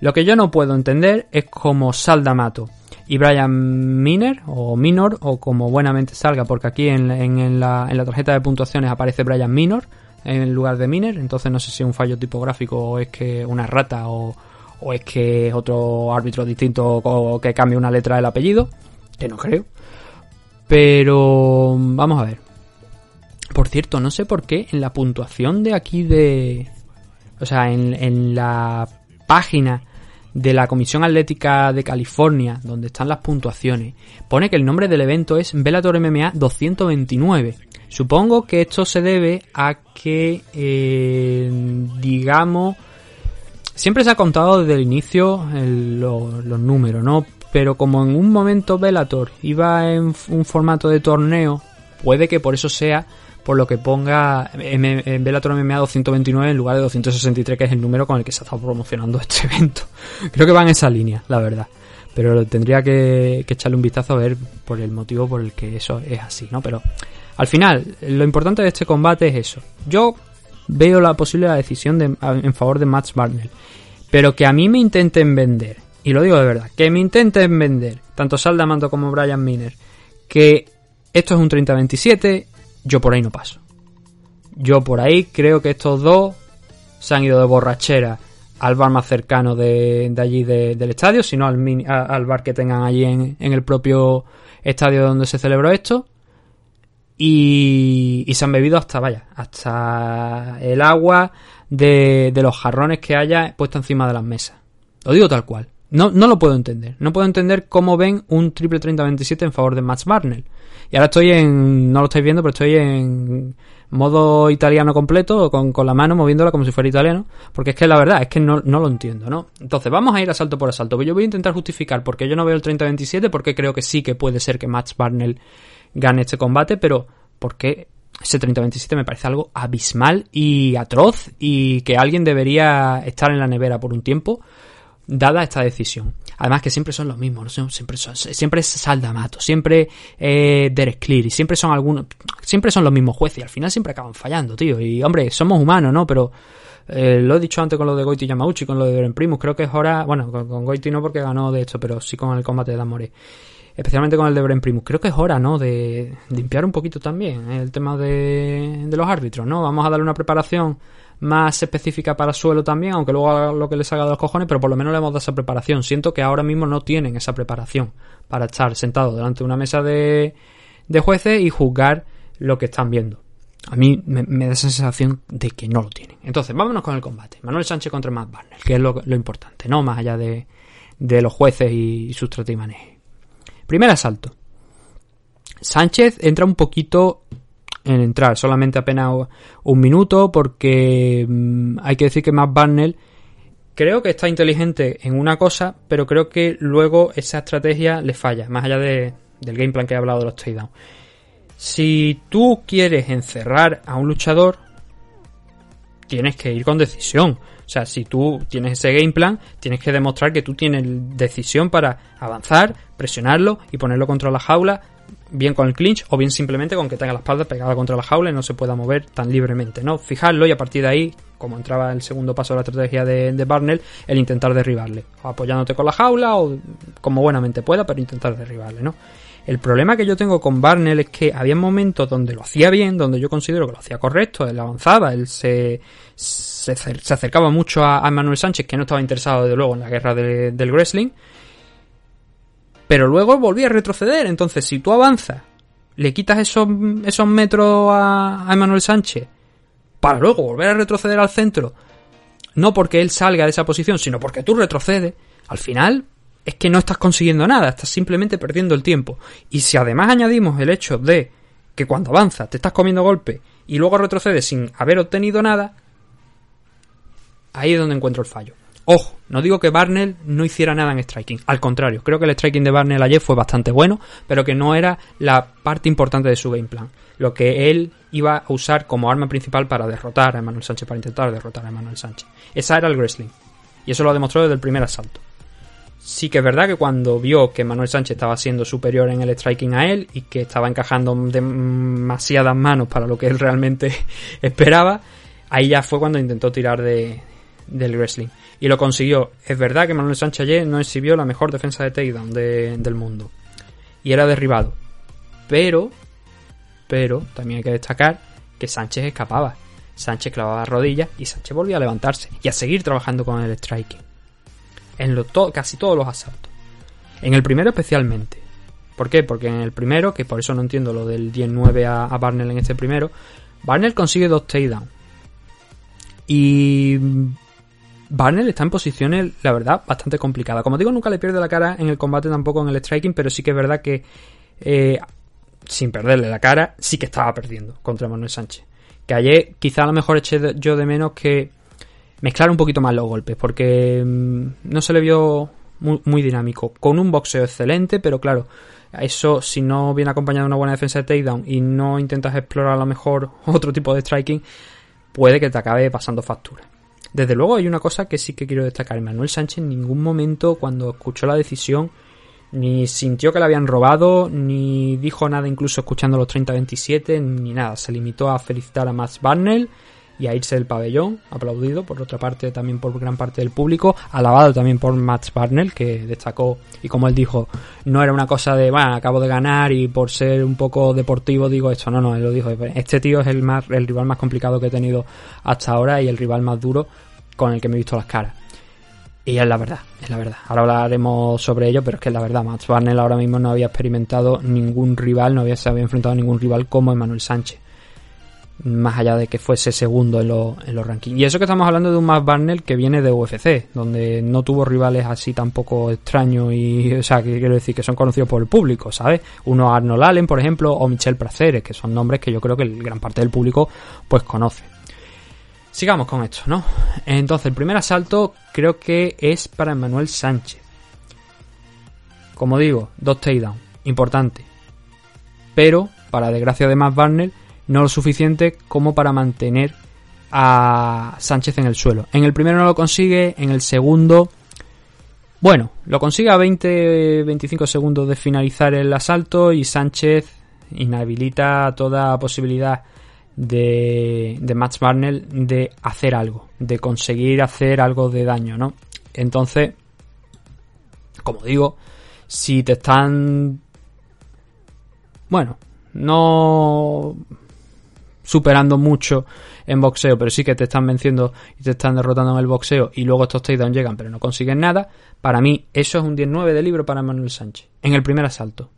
Lo que yo no puedo entender es cómo Sal D'Amato y Brian Miner o Minor o como buenamente salga porque aquí en, en- la, en la tarjeta de puntuaciones aparece Brian Minor en lugar de Miner entonces no sé si es un fallo tipográfico o es que una rata o, o es que otro árbitro distinto o que cambie una letra del apellido que no creo. Pero vamos a ver. Por cierto no sé por qué en la puntuación de aquí de o sea en, en la página de la Comisión Atlética de California, donde están las puntuaciones, pone que el nombre del evento es Bellator MMA 229. Supongo que esto se debe a que, eh, digamos, siempre se ha contado desde el inicio el- lo- los números, ¿no? Pero como en un momento Bellator iba en un formato de torneo, puede que por eso sea por lo que ponga en Bellator MMA 229 en lugar de 263, que es el número con el que se ha estado promocionando este evento. Creo que va en esa línea, la verdad. Pero tendría que, echarle un vistazo a ver por el motivo por el que eso es así, ¿no? Pero al final, lo importante de este combate es eso. Yo veo la posible decisión de- en favor de Max Barnell. Pero que a mí me intenten vender, y lo digo de verdad, que me intenten vender, tanto Saldamando como Brian Miner, que esto es un 30-27, yo por ahí no paso. Yo por ahí creo que estos dos se han ido de borrachera al bar más cercano de, de allí de- del estadio, sino al, mini- al bar que tengan allí en, en el propio estadio donde se celebró esto. Y, y se han bebido hasta, vaya, hasta el agua de, de los jarrones que haya puesto encima de las mesas. Lo digo tal cual. No, no lo puedo entender. No puedo entender cómo ven un triple 30-27 en favor de Max Barnell. Y ahora estoy en, no lo estáis viendo, pero estoy en modo italiano completo, con, con la mano moviéndola como si fuera italiano, porque es que la verdad es que no, no lo entiendo, ¿no? Entonces vamos a ir asalto por asalto, yo voy a intentar justificar por qué yo no veo el 30-27, porque creo que sí que puede ser que Max Barnell gane este combate, pero porque ese 30-27 me parece algo abismal y atroz y que alguien debería estar en la nevera por un tiempo dada esta decisión. Además que siempre son los mismos, ¿no? Siempre, son, siempre es Saldamato, siempre eh, Derek Cleary, siempre son algunos, siempre son los mismos jueces y al final siempre acaban fallando, tío. Y hombre, somos humanos, ¿no? Pero eh, lo he dicho antes con lo de Goiti Yamauchi, con lo de Beren Primus, creo que es hora, bueno, con, Goiti no porque ganó de hecho, pero sí con el combate de Dan More. Especialmente con el de Bren Primus. Creo que es hora, ¿no? De limpiar un poquito también el tema de, de los árbitros, ¿no? Vamos a darle una preparación más específica para suelo también, aunque luego haga lo que les haga de los cojones, pero por lo menos le hemos dado esa preparación. Siento que ahora mismo no tienen esa preparación para estar sentados delante de una mesa de, de jueces y juzgar lo que están viendo. A mí me, da esa sensación de que no lo tienen. Entonces, vámonos con el combate. Manuel Sánchez contra Matt Barnell, que es lo, importante, ¿no? Más allá de, de los jueces y, sus tratimanejes. Primer asalto. Sánchez entra un poquito en entrar, solamente apenas un minuto, porque mm, hay que decir que Matt Barnell creo que está inteligente en una cosa, pero creo que luego esa estrategia le falla, más allá de- del game plan que he hablado de los takedowns. Si tú quieres encerrar a un luchador, tienes que ir con decisión. O sea, si tú tienes ese game plan, tienes que demostrar que tú tienes decisión para avanzar, presionarlo y ponerlo contra la jaula, bien con el clinch o bien simplemente con que tenga la espalda pegada contra la jaula y no se pueda mover tan libremente, ¿no? Fijarlo y a partir de ahí, como entraba el segundo paso de la estrategia de, de Barnell, el intentar derribarle, o apoyándote con la jaula o como buenamente pueda, pero intentar derribarle, ¿no? El problema que yo tengo con Barnell es que había momentos donde lo hacía bien, donde yo considero que lo hacía correcto, él avanzaba, él se, se, acer- se acercaba mucho a, Manuel Sánchez, que no estaba interesado desde luego en la guerra de- del wrestling, pero luego volvía a retroceder. Entonces, si tú avanzas, le quitas esos, esos metros a, a Manuel Sánchez, para luego volver a retroceder al centro, no porque él salga de esa posición, sino porque tú retrocedes, al final es que no estás consiguiendo nada, estás simplemente perdiendo el tiempo. Y si además añadimos el hecho de que cuando avanzas te estás comiendo golpe y luego retrocedes sin haber obtenido nada, ahí es donde encuentro el fallo. Ojo, no digo que Barnell no hiciera nada en striking, al contrario, creo que el striking de Barnell ayer fue bastante bueno, pero que no era la parte importante de su game plan. Lo que él iba a usar como arma principal para derrotar a Manuel Sánchez, para intentar derrotar a Manuel Sánchez. Esa era el wrestling. Y eso lo demostró desde el primer asalto. Sí que es verdad que cuando vio que Manuel Sánchez estaba siendo superior en el striking a él y que estaba encajando demasiadas manos para lo que él realmente esperaba, ahí ya fue cuando intentó tirar de, del wrestling. Y lo consiguió. Es verdad que Manuel Sánchez ayer no exhibió la mejor defensa de takedown de- del mundo. Y era derribado. Pero, pero, también hay que destacar que Sánchez escapaba. Sánchez clavaba rodillas y Sánchez volvía a levantarse y a seguir trabajando con el striking. En lo to- casi todos los asaltos. En el primero especialmente. ¿Por qué? Porque en el primero, que por eso no entiendo lo del 10-9 a, a Barnell en este primero, Barnell consigue dos takedowns. Y Barnell está en posiciones, la verdad, bastante complicadas. Como digo, nunca le pierde la cara en el combate, tampoco en el striking, pero sí que es verdad que, eh, sin perderle la cara, sí que estaba perdiendo contra Manuel Sánchez. Que ayer quizá a lo mejor eché yo de menos que mezclar un poquito más los golpes, porque mm, no se le vio muy, muy dinámico. Con un boxeo excelente, pero claro, eso si no viene acompañado de una buena defensa de takedown y no intentas explorar a lo mejor otro tipo de striking, puede que te acabe pasando factura. Desde luego hay una cosa que sí que quiero destacar. Manuel Sánchez en ningún momento cuando escuchó la decisión ni sintió que le habían robado, ni dijo nada incluso escuchando los 30-27, ni nada. Se limitó a felicitar a Max Barnell y a irse del pabellón, aplaudido por otra parte también por gran parte del público, alabado también por Max Barnell, que destacó, y como él dijo, no era una cosa de, bueno, acabo de ganar y por ser un poco deportivo digo esto, no, no, él lo dijo, este tío es el, más, el rival más complicado que he tenido hasta ahora y el rival más duro con el que me he visto las caras. Y es la verdad, es la verdad. Ahora hablaremos sobre ello, pero es que es la verdad. Max Barnell ahora mismo no había experimentado ningún rival, no había, se había enfrentado a ningún rival como Emmanuel Sánchez. Más allá de que fuese segundo en, los en los rankings. Y eso que estamos hablando de un Max Barnell que viene de UFC, donde no tuvo rivales así tampoco extraños y, o sea, que quiero decir que son conocidos por el público, ¿sabes? Uno Arnold Allen, por ejemplo, o Michel Praceres, que son nombres que yo creo que gran parte del público pues conoce. Sigamos con esto, ¿no? Entonces, el primer asalto creo que es para Manuel Sánchez. Como digo, dos takedowns, importante. Pero, para desgracia de Matt Barnell, no lo suficiente como para mantener a Sánchez en el suelo. En el primero no lo consigue, en el segundo, bueno, lo consigue a 20-25 segundos de finalizar el asalto y Sánchez inhabilita toda posibilidad de, de Max Barnell de hacer algo, de conseguir hacer algo de daño, ¿no? Entonces, como digo, si te están, bueno, no superando mucho en boxeo, pero sí que te están venciendo y te están derrotando en el boxeo y luego estos takedowns llegan pero no consiguen nada, para mí eso es un 19 de libro para Manuel Sánchez, en el primer asalto.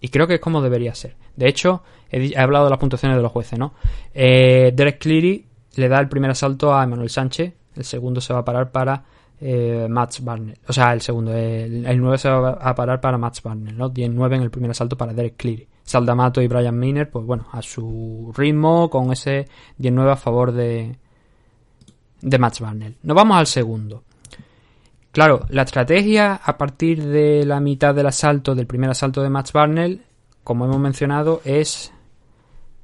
Y creo que es como debería ser. De hecho, he, hablado de las puntuaciones de los jueces, ¿no? Eh, Derek Cleary le da el primer asalto a Manuel Sánchez, el segundo se va a parar para eh, Max Barnell. O sea, el segundo, el, el 9 se va a parar para Max Barnell, ¿no? 10-9 en el primer asalto para Derek Cleary. Saldamato y Brian Miner, pues bueno, a su ritmo, con ese 10-9 a favor de, de Max Barnell. Nos vamos al segundo. Claro, la estrategia a partir de la mitad del asalto, del primer asalto de Max Barnell, como hemos mencionado, es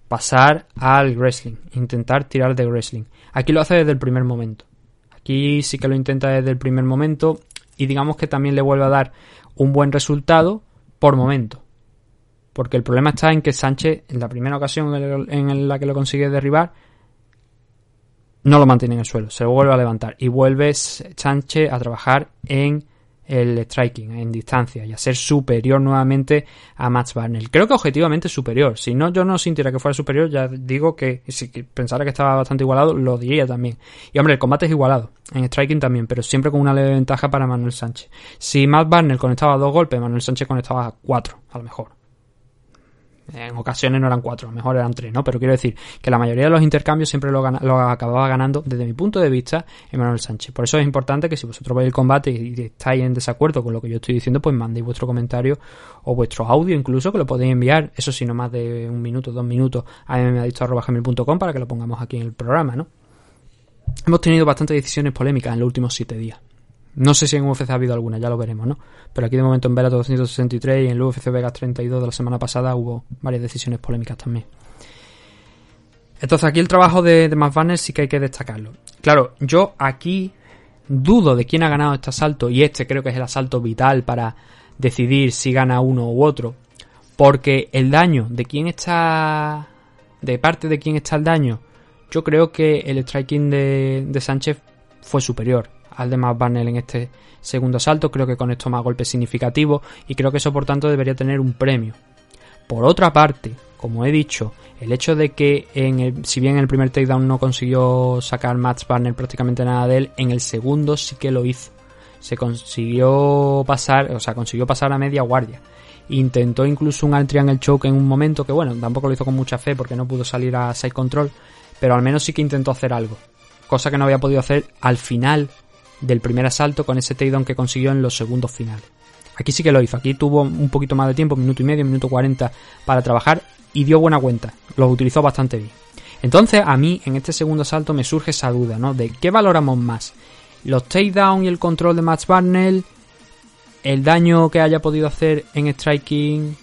pasar al wrestling, intentar tirar de wrestling. Aquí lo hace desde el primer momento. Aquí sí que lo intenta desde el primer momento y digamos que también le vuelve a dar un buen resultado por momento. Porque el problema está en que Sánchez, en la primera ocasión en la que lo consigue derribar, no lo mantiene en el suelo, se vuelve a levantar y vuelve Sánchez a trabajar en el striking, en distancia y a ser superior nuevamente a Max Barnell. Creo que objetivamente superior. Si no, yo no sintiera que fuera superior, ya digo que si pensara que estaba bastante igualado, lo diría también. Y hombre, el combate es igualado, en striking también, pero siempre con una leve ventaja para Manuel Sánchez. Si Max Barnell conectaba dos golpes, Manuel Sánchez conectaba cuatro, a lo mejor. En ocasiones no eran cuatro, a lo mejor eran tres, ¿no? Pero quiero decir que la mayoría de los intercambios siempre lo, gana- lo acababa ganando, desde mi punto de vista, Emanuel Sánchez. Por eso es importante que si vosotros veis el combate y estáis en desacuerdo con lo que yo estoy diciendo, pues mandéis vuestro comentario o vuestro audio incluso, que lo podéis enviar, eso sí, no más de un minuto, dos minutos, a mmadicto.com para que lo pongamos aquí en el programa, ¿no? Hemos tenido bastantes decisiones polémicas en los últimos siete días. No sé si en UFC ha habido alguna, ya lo veremos, ¿no? Pero aquí de momento en Bellator 263 y en el UFC Vegas 32 de la semana pasada hubo varias decisiones polémicas también. Entonces aquí el trabajo de, de Max Banner sí que hay que destacarlo. Claro, yo aquí dudo de quién ha ganado este asalto y este creo que es el asalto vital para decidir si gana uno u otro. Porque el daño de quién está... De parte de quién está el daño, yo creo que el striking de, de Sánchez fue superior al de Matt Barnell en este segundo asalto. Creo que conectó más golpes significativos y creo que eso por tanto debería tener un premio. Por otra parte, como he dicho, el hecho de que en el, si bien en el primer takedown no consiguió sacar Matt Barnell prácticamente nada de él, en el segundo sí que lo hizo. Se consiguió pasar, o sea, consiguió pasar a media guardia. Intentó incluso un triangle choke en un momento que bueno, tampoco lo hizo con mucha fe porque no pudo salir a side control, pero al menos sí que intentó hacer algo. Cosa que no había podido hacer al final del primer asalto con ese takedown que consiguió en los segundos finales. Aquí sí que lo hizo, aquí tuvo un poquito más de tiempo, minuto y medio, minuto 40 para trabajar y dio buena cuenta, lo utilizó bastante bien. Entonces a mí en este segundo asalto me surge esa duda, ¿no? De qué valoramos más, los takedown y el control de Max Barnell, el daño que haya podido hacer en striking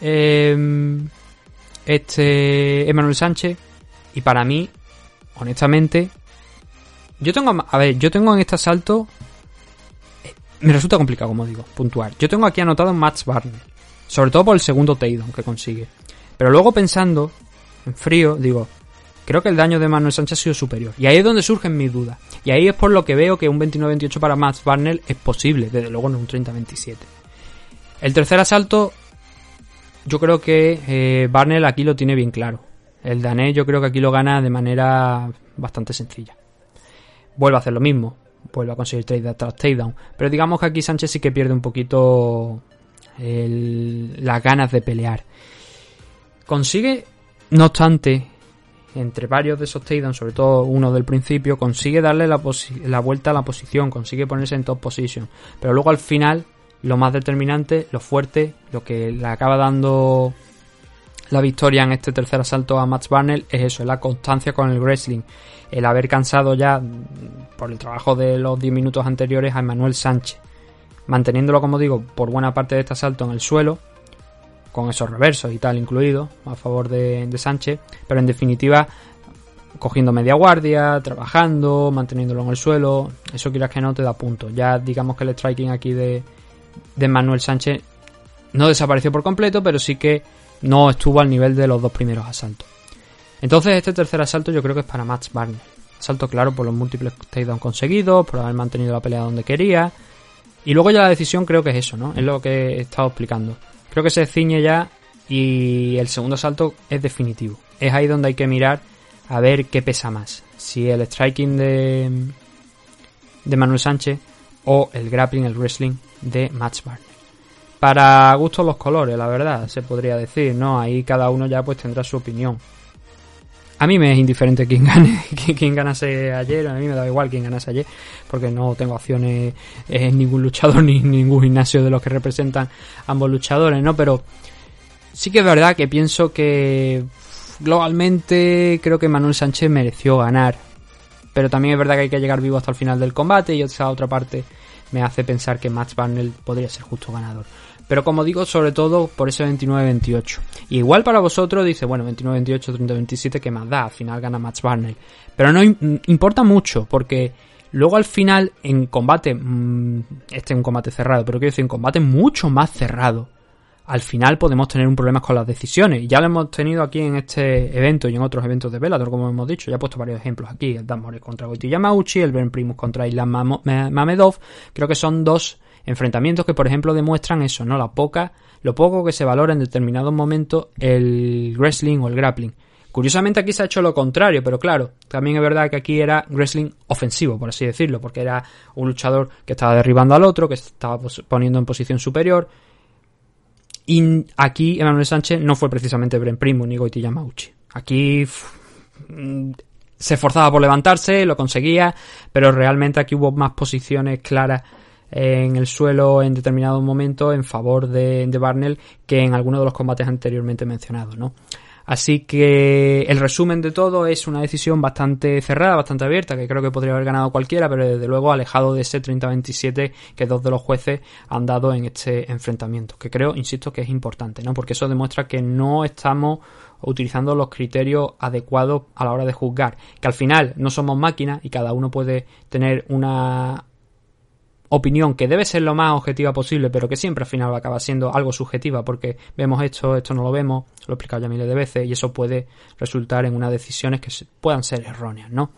eh, este Emanuel Sánchez y para mí, honestamente, yo tengo, a ver, yo tengo en este asalto, eh, me resulta complicado, como digo, puntuar. Yo tengo aquí anotado Max Barney, sobre todo por el segundo takedown que consigue. Pero luego pensando, en frío, digo, creo que el daño de Manuel Sánchez ha sido superior. Y ahí es donde surgen mis dudas. Y ahí es por lo que veo que un 29-28 para Max Barnell es posible, desde luego no un 30-27. El tercer asalto, yo creo que eh, Barnell aquí lo tiene bien claro. El danés yo creo que aquí lo gana de manera bastante sencilla. Vuelve a hacer lo mismo, vuelve a conseguir trade tras takedown. Pero digamos que aquí Sánchez sí que pierde un poquito las ganas de pelear. Consigue, no obstante, entre varios de esos takedowns, sobre todo uno del principio, consigue darle la, vuelta a la posición, consigue ponerse en top position. Pero luego al final, lo más determinante, lo fuerte, lo que le acaba dando la victoria en este tercer asalto a Max Barnell es eso, es la constancia con el wrestling. El haber cansado ya mm, por el trabajo de los 10 minutos anteriores a Emanuel Sánchez. Manteniéndolo, como digo, por buena parte de este asalto en el suelo, con esos reversos y tal incluidos, a favor de, Sánchez, pero en definitiva cogiendo media guardia, trabajando, manteniéndolo en el suelo, eso quieras que no te da puntos. Ya digamos que el striking aquí de, de Manuel Sánchez no desapareció por completo, pero sí que no estuvo al nivel de los dos primeros asaltos. Entonces este tercer asalto yo creo que es para Max Barney. Asalto claro por los múltiples takedowns conseguidos, por haber mantenido la pelea donde quería. Y luego ya la decisión creo que es eso, ¿no? Es lo que he estado explicando. Creo que se ciñe ya y el segundo asalto es definitivo. Es ahí donde hay que mirar a ver qué pesa más. Si el striking de, de Manuel Sánchez o el grappling, el wrestling de Max Barney. Para gustos los colores, la verdad, se podría decir, ¿no? Ahí cada uno ya pues tendrá su opinión. A mí me es indiferente quién gane, quién ganase ayer, a mí me da igual quién ganase ayer, porque no tengo acciones en ningún luchador ni en ningún gimnasio de los que representan ambos luchadores, ¿no? Pero sí que es verdad que pienso que globalmente creo que Manuel Sánchez mereció ganar. Pero también es verdad que hay que llegar vivo hasta el final del combate y esa otra parte me hace pensar que Max Barnell podría ser justo ganador. Pero como digo, sobre todo por ese 29-28. Y igual para vosotros dice, bueno, 29-28, 30-27, ¿qué más da? Al final gana Max Barnell. Pero no im- importa mucho, porque luego al final, en combate, mm, este es un combate cerrado, pero quiero decir, en combate mucho más cerrado, al final podemos tener un problema con las decisiones. Ya lo hemos tenido aquí en este evento y en otros eventos de Bellator, como hemos dicho. Ya he puesto varios ejemplos aquí. El Dan Mores contra Goiti Yamauchi, el Ben Primus contra Islam Mamedov. Creo que son dos enfrentamientos que, por ejemplo, demuestran eso, ¿no? La poca, lo poco que se valora en determinados momentos el wrestling o el grappling. Curiosamente aquí se ha hecho lo contrario, pero claro, también es verdad que aquí era wrestling ofensivo, por así decirlo, porque era un luchador que estaba derribando al otro, que se estaba poniendo en posición superior, y aquí Emanuel Sánchez no fue precisamente Bren Primo ni Goiti Yamauchi. Aquí mm, se esforzaba por levantarse, lo conseguía, pero realmente aquí hubo más posiciones claras en el suelo en determinados momentos en favor de, de Barnell que en algunos de los combates anteriormente mencionados, ¿no? Así que el resumen de todo es una decisión bastante cerrada, bastante abierta, que creo que podría haber ganado cualquiera, pero desde luego alejado de ese 30-27 que dos de los jueces han dado en este enfrentamiento, que creo, insisto, que es importante, ¿no? Porque eso demuestra que no estamos utilizando los criterios adecuados a la hora de juzgar, que al final no somos máquinas y cada uno puede tener una opinión que debe ser lo más objetiva posible, pero que siempre al final acaba siendo algo subjetiva, porque vemos esto, esto no lo vemos, lo he explicado ya miles de veces, y eso puede resultar en unas decisiones que puedan ser erróneas, ¿no?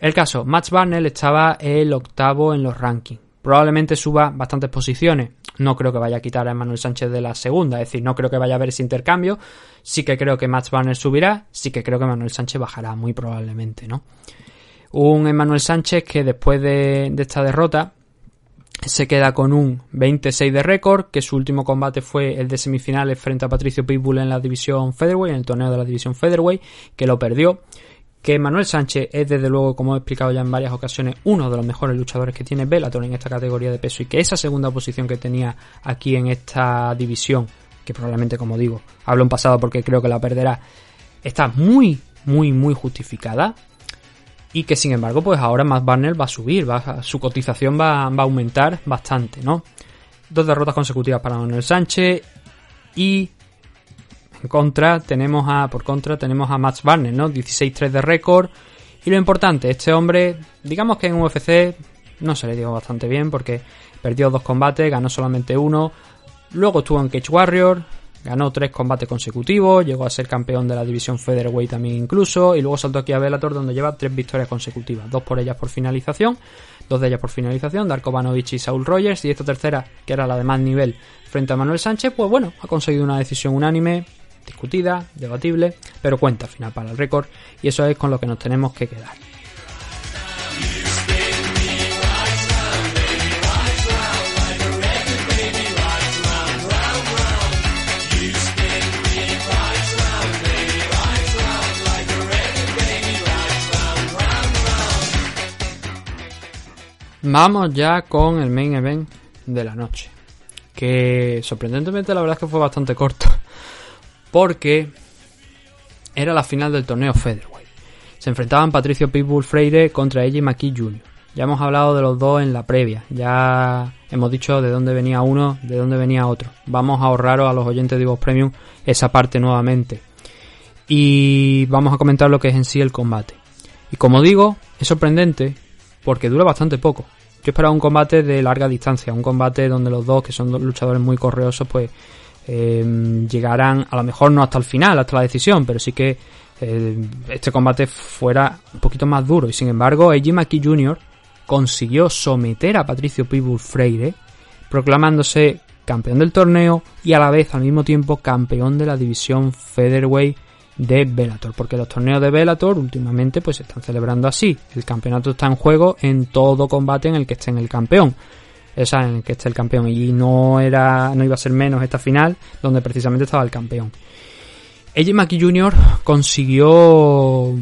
El caso, Max Barnell estaba el octavo en los rankings. Probablemente suba bastantes posiciones. No creo que vaya a quitar a Emmanuel Sánchez de la segunda, es decir, no creo que vaya a haber ese intercambio. Sí que creo que Max Barnell subirá, sí que creo que Emmanuel Sánchez bajará, muy probablemente, ¿no? Un Emmanuel Sánchez que después de, de esta derrota se queda con un 26 de récord, que su último combate fue el de semifinales frente a Patricio Pitbull en la división Featherweight, en el torneo de la división Featherweight, que lo perdió. Que Manuel Sánchez es desde luego, como he explicado ya en varias ocasiones, uno de los mejores luchadores que tiene Bellator en esta categoría de peso y que esa segunda posición que tenía aquí en esta división, que probablemente como digo, hablo en pasado porque creo que la perderá, está muy, muy, muy justificada y que sin embargo pues ahora Matt Barnell va a subir, su cotización va, va a aumentar bastante, ¿no? Dos derrotas consecutivas para Manuel Sánchez y en contra tenemos a por contra tenemos a Max Barnell, ¿no? 16-3 de récord y lo importante, este hombre, digamos que en UFC no se le dio bastante bien porque perdió dos combates, ganó solamente uno, luego estuvo en Cage Warrior, ganó tres combates consecutivos, llegó a ser campeón de la división Featherweight también incluso, y luego saltó aquí a Bellator donde lleva tres victorias consecutivas, dos por ellas por finalización, dos de ellas por finalización, Darko Ivanovic y Saul Rogers, y esta tercera, que era la de más nivel frente a Manuel Sánchez, pues bueno, ha conseguido una decisión unánime, discutida, debatible, pero cuenta al final para el récord, y eso es con lo que nos tenemos que quedar. Vamos ya con el main event de la noche. Que sorprendentemente la verdad es que fue bastante corto. Porque era la final del torneo Featherweight. Se enfrentaban Patricio Pitbull Freire contra Eiji Maki Jr. Ya hemos hablado de los dos en la previa. Ya hemos dicho de dónde venía uno, de dónde venía otro. Vamos a ahorraros a los oyentes de Vox Premium esa parte nuevamente. Y vamos a comentar lo que es en sí el combate. Y como digo, es sorprendente porque dura bastante poco. Yo esperaba un combate de larga distancia, un combate donde los dos, que son luchadores muy correosos, pues eh, llegarán a lo mejor no hasta el final, hasta la decisión, pero sí que eh, este combate fuera un poquito más duro. Y sin embargo, Eiji Maki Jr. consiguió someter a Patricio Pitbull Freire, proclamándose campeón del torneo y a la vez al mismo tiempo campeón de la división Featherweight de Bellator, porque los torneos de Bellator últimamente pues se están celebrando así. El campeonato está en juego en todo combate en el que esté en el campeón. O sea, en el que esté el campeón. Y no era, no iba a ser menos esta final, donde precisamente estaba el campeón. Eiji Maki Jr. consiguió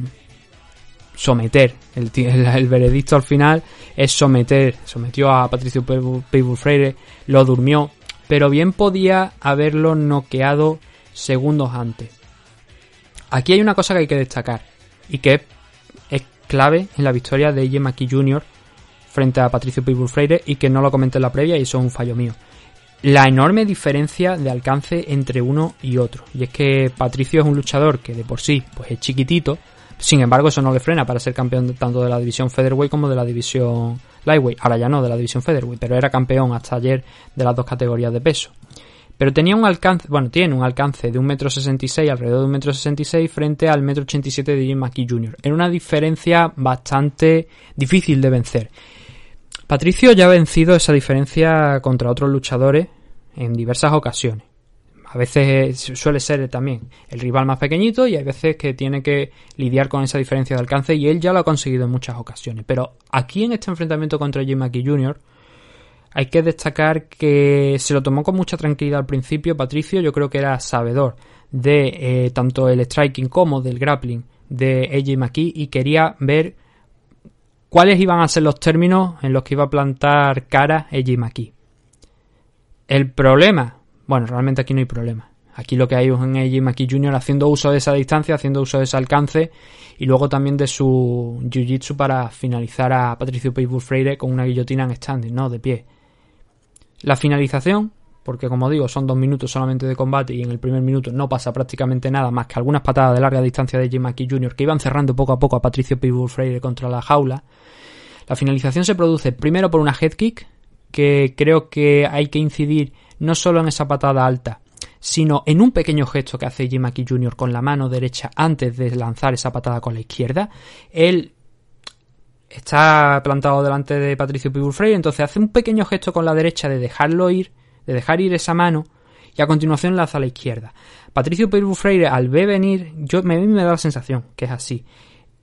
someter. El, el, veredicto al final es someter. Sometió a Patricio Pitbull Freire, lo durmió, pero bien podía haberlo noqueado segundos antes. Aquí hay una cosa que hay que destacar y que es clave en la victoria de AJ McKee Jr. frente a Patricio Pitbull Freire y que no lo comenté en la previa y eso es un fallo mío. La enorme diferencia de alcance entre uno y otro. Y es que Patricio es un luchador que de por sí pues es chiquitito, sin embargo eso no le frena para ser campeón tanto de la división Featherweight como de la división Lightweight. Ahora ya no de la división Featherweight, pero era campeón hasta ayer de las dos categorías de peso. Pero tenía un alcance, bueno, tiene un alcance de 1,66m, alrededor de 1,66m, frente al 1,87m de Jim McKee Jr. Era una diferencia bastante difícil de vencer. Patricio ya ha vencido esa diferencia contra otros luchadores en diversas ocasiones. A veces suele ser también el rival más pequeñito y hay veces que tiene que lidiar con esa diferencia de alcance y él ya lo ha conseguido en muchas ocasiones. Pero aquí en este enfrentamiento contra Jim McKee Jr. Hay que destacar que se lo tomó con mucha tranquilidad al principio. Patricio yo creo que era sabedor de eh, tanto el striking como del grappling de AJ McKee y quería ver cuáles iban a ser los términos en los que iba a plantar cara AJ McKee. El problema, bueno, realmente aquí no hay problema. Aquí lo que hay es un AJ McKee Jr. haciendo uso de esa distancia, haciendo uso de ese alcance y luego también de su jiu-jitsu para finalizar a Patricio Pitbull Freire con una guillotina en standing, ¿no? De pie. La finalización, porque como digo, son dos minutos solamente de combate y en el primer minuto no pasa prácticamente nada más que algunas patadas de larga distancia de Jim Jr. que iban cerrando poco a poco a Patricio Pitbull Freire contra la jaula. La finalización se produce primero por una head kick, que creo que hay que incidir no solo en esa patada alta, sino en un pequeño gesto que hace Jim Jr. con la mano derecha antes de lanzar esa patada con la izquierda. Él está plantado delante de Patricio Pitbull Freire, entonces hace un pequeño gesto con la derecha de dejarlo ir, de dejar ir esa mano, y a continuación lanza a la izquierda. Patricio Pitbull Freire, al ver venir, yo me, me da la sensación que es así.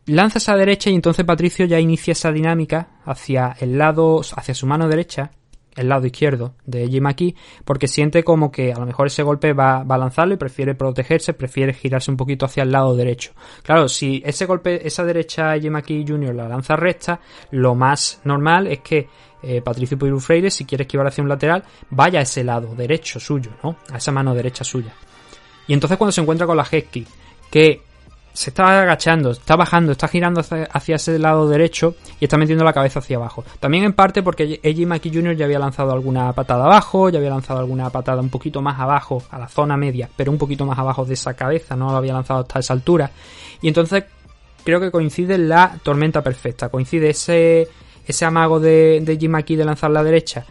Lanza esa derecha y entonces Patricio ya inicia esa dinámica hacia el lado, hacia su mano derecha, el lado izquierdo de Jim aquí, porque siente como que a lo mejor ese golpe va, a lanzarlo y prefiere protegerse, prefiere girarse un poquito hacia el lado derecho. Claro, si ese golpe, esa derecha Jim aquí Jr. la lanza recta, lo más normal es que eh, Patricio Pirul Freire, si quiere esquivar hacia un lateral, vaya a ese lado derecho suyo, ¿no? A esa mano derecha suya. Y entonces cuando se encuentra con la Hesky, que se está agachando, está bajando, está girando hacia, ese lado derecho y está metiendo la cabeza hacia abajo. También en parte porque Eiji Maki Jr. ya había lanzado alguna patada abajo, ya había lanzado alguna patada un poquito más abajo, a la zona media, pero un poquito más abajo de esa cabeza, no lo había lanzado hasta esa altura. Y entonces creo que coincide la tormenta perfecta, coincide ese, ese amago de, de Jimaki de lanzar la derecha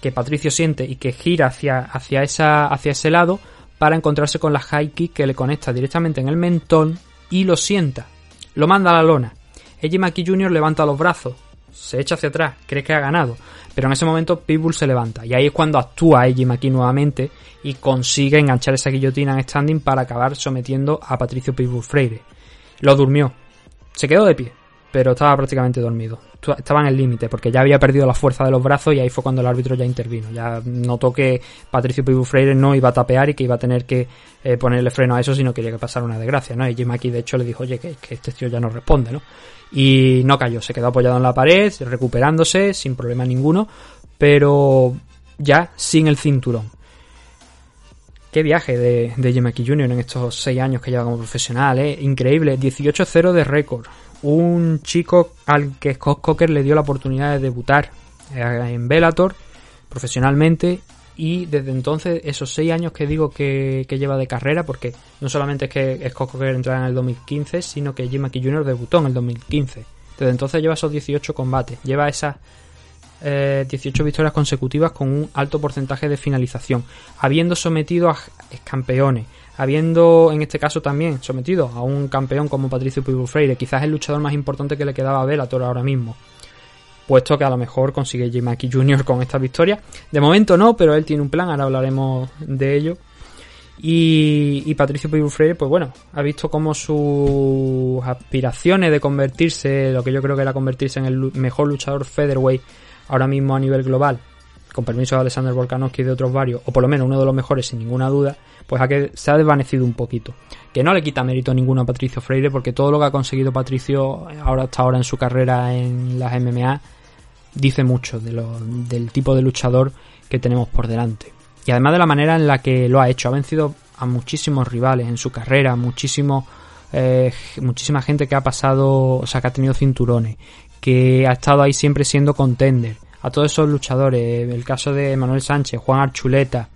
que Patricio siente y que gira hacia, hacia, esa, hacia ese lado para encontrarse con la high kick que le conecta directamente en el mentón y lo sienta. Lo manda a la lona. Eiji Maki Jr. levanta los brazos, se echa hacia atrás, cree que ha ganado, pero en ese momento Pitbull se levanta y ahí es cuando actúa Eiji Maki nuevamente y consigue enganchar esa guillotina en standing para acabar sometiendo a Patricio Pitbull Freire. Lo durmió, se quedó de pie, pero estaba prácticamente dormido. Estaba en el límite porque ya había perdido la fuerza de los brazos y ahí fue cuando el árbitro ya intervino. Ya notó que Patricio Pitbull Freire no iba a tapear y que iba a tener que eh, ponerle freno a eso si no quería que pasara una desgracia, ¿no? Y Jim aquí de hecho le dijo, oye, que, este tío ya no responde, ¿no? Y no cayó, se quedó apoyado en la pared, recuperándose, sin problema ninguno, pero ya sin el cinturón. Qué viaje de, de Jr. en estos 6 años que lleva como profesional, ¿eh? Increíble, 18-0 de récord. Un chico al que Scott Coker le dio la oportunidad de debutar eh, en Bellator profesionalmente y desde entonces esos seis años que digo que, que, lleva de carrera, porque no solamente es que Scott Coker entrara en el 2015, sino que Jim McKee Jr. debutó en el 2015. Desde entonces lleva esos 18 combates, lleva esas eh, 18 victorias consecutivas con un alto porcentaje de finalización, habiendo sometido a campeones, habiendo en este caso también sometido a un campeón como Patricio Pitbull Freire, quizás el luchador más importante que le quedaba a Bellator ahora mismo puesto que a lo mejor consigue Jim Maki Jr. con esta victoria. De momento no, pero él tiene un plan, ahora hablaremos de ello. Y, y Patricio Pitbull Freire, pues bueno, ha visto como sus aspiraciones de convertirse, lo que yo creo que era convertirse en el mejor luchador featherweight ahora mismo a nivel global, con permiso de Alexander Volkanovski y de otros varios, o por lo menos uno de los mejores sin ninguna duda, pues a que se ha desvanecido un poquito. Que no le quita mérito ninguno a Patricio Freire, porque todo lo que ha conseguido Patricio ahora hasta ahora en su carrera en las MMA dice mucho de lo, del tipo de luchador que tenemos por delante. Y además de la manera en la que lo ha hecho, ha vencido a muchísimos rivales en su carrera, muchísimos eh, muchísima gente que ha pasado, o sea, que ha tenido cinturones, que ha estado ahí siempre siendo contender. A todos esos luchadores, el caso de Manuel Sánchez, Juan Archuleta,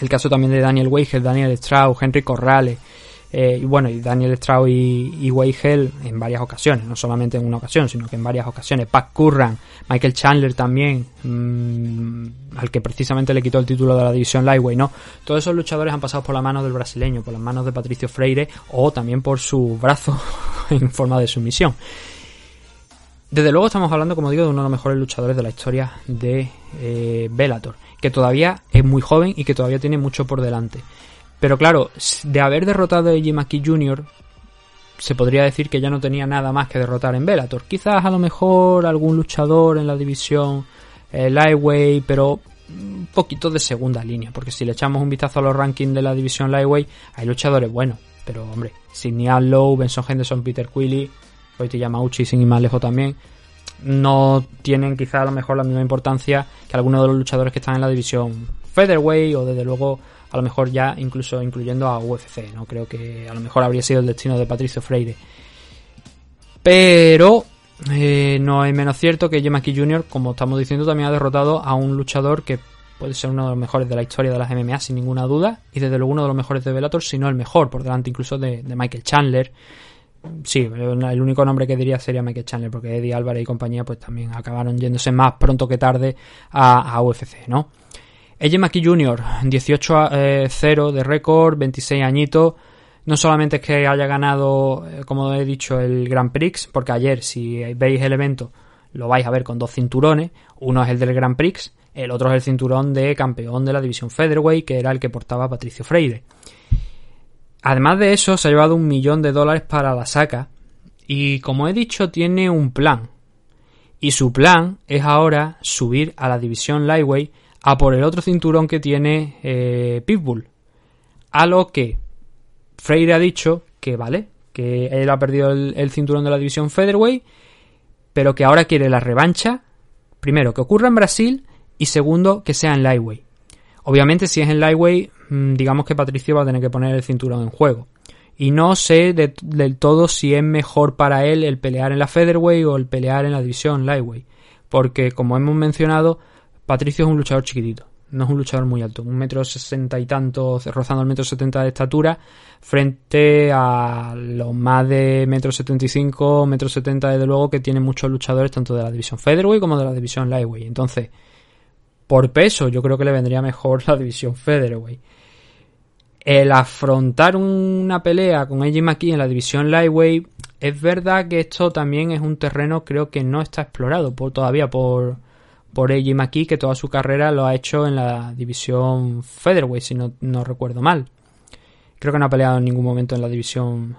el caso también de Daniel Weigel, Daniel Strauss, Henry Corrales, eh, y bueno, y Daniel Strauss y, Weigel en varias ocasiones, no solamente en una ocasión, sino que en varias ocasiones. Pat Curran, Michael Chandler también, mm, al que precisamente le quitó el título de la división Lightweight, ¿no? Todos esos luchadores han pasado por la mano del brasileño, por las manos de Patricio Freire o también por su brazo en forma de sumisión. Desde luego estamos hablando, como digo, de uno de los mejores luchadores de la historia de eh, Bellator, que todavía es muy joven y que todavía tiene mucho por delante. Pero claro, de haber derrotado a Eiji Maki Jr., se podría decir que ya no tenía nada más que derrotar en Bellator. Quizás a lo mejor algún luchador en la división eh, Lightweight, pero un poquito de segunda línea, porque si le echamos un vistazo a los rankings de la división Lightweight, hay luchadores buenos, pero hombre, Sidney Low, Benson Henderson, Peter Quilly, Koichi Yamauchi, sin ir más lejos también, no tienen quizá a lo mejor la misma importancia que algunos de los luchadores que están en la división Featherweight o desde luego a lo mejor ya incluso incluyendo a UFC, ¿no? Creo que a lo mejor habría sido el destino de Patricio Freire. Pero eh, no es menos cierto que Yamaki Jr., como estamos diciendo, también ha derrotado a un luchador que puede ser uno de los mejores de la historia de las MMA sin ninguna duda y desde luego uno de los mejores de Bellator, si no el mejor, por delante incluso de Michael Chandler. Sí, el único nombre que diría sería Michael Chandler, porque Eddie Álvarez y compañía pues también acabaron yéndose más pronto que tarde a, UFC, ¿no? Eiji Maki Jr., 18-0 de récord, 26 añitos. No solamente es que haya ganado, eh, como he dicho, el Grand Prix, porque ayer, si veis el evento, lo vais a ver con dos cinturones. Uno es el del Grand Prix, el otro es el cinturón de campeón de la división Featherweight, que era el que portaba Patricio Freire. Además de eso, se ha llevado un millón de dólares para la saca. Y como he dicho, tiene un plan. Y su plan es ahora subir a la división Lightweight a por el otro cinturón que tiene eh, Pitbull. A lo que Freire ha dicho que vale, que él ha perdido el, el cinturón de la división Featherweight, pero que ahora quiere la revancha. Primero, que ocurra en Brasil y segundo, que sea en Lightweight. Obviamente, si es en Lightweight, digamos que Patricio va a tener que poner el cinturón en juego. Y no sé de- del todo si es mejor para él el pelear en la Featherweight o el pelear en la división Lightweight. Porque, como hemos mencionado, Patricio es un luchador chiquitito. No es un luchador muy alto. Un metro sesenta y tanto, rozando el metro setenta de estatura, frente a los más de metro setenta y cinco, metro setenta desde luego, que tienen muchos luchadores tanto de la división Featherweight como de la división Lightweight. Entonces, por peso, yo creo que le vendría mejor la división Featherweight. El afrontar una pelea con Eiji Maki en la división Lightweight, es verdad que esto también es un terreno creo que no está explorado por, todavía por, por Eiji Maki, que toda su carrera lo ha hecho en la división Featherweight, si no, no recuerdo mal. Creo que no ha peleado en ningún momento en la división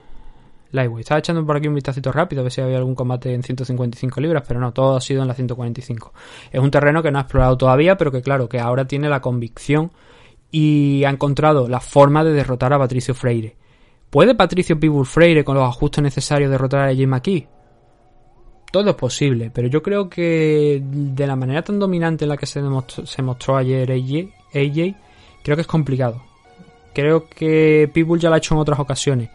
Lightweight. Estaba echando por aquí un vistacito rápido a ver si había algún combate en 155 libras, pero no, todo ha sido en la 145. Es un terreno que no ha explorado todavía, pero que claro, que ahora tiene la convicción y ha encontrado la forma de derrotar a Patricio Freire. ¿Puede Patricio Pitbull Freire con los ajustes necesarios derrotar a Jim McKee? Todo es posible, pero yo creo que de la manera tan dominante en la que se, demostró, se mostró ayer AJ, AJ, creo que es complicado. Creo que Pitbull ya lo ha hecho en otras ocasiones.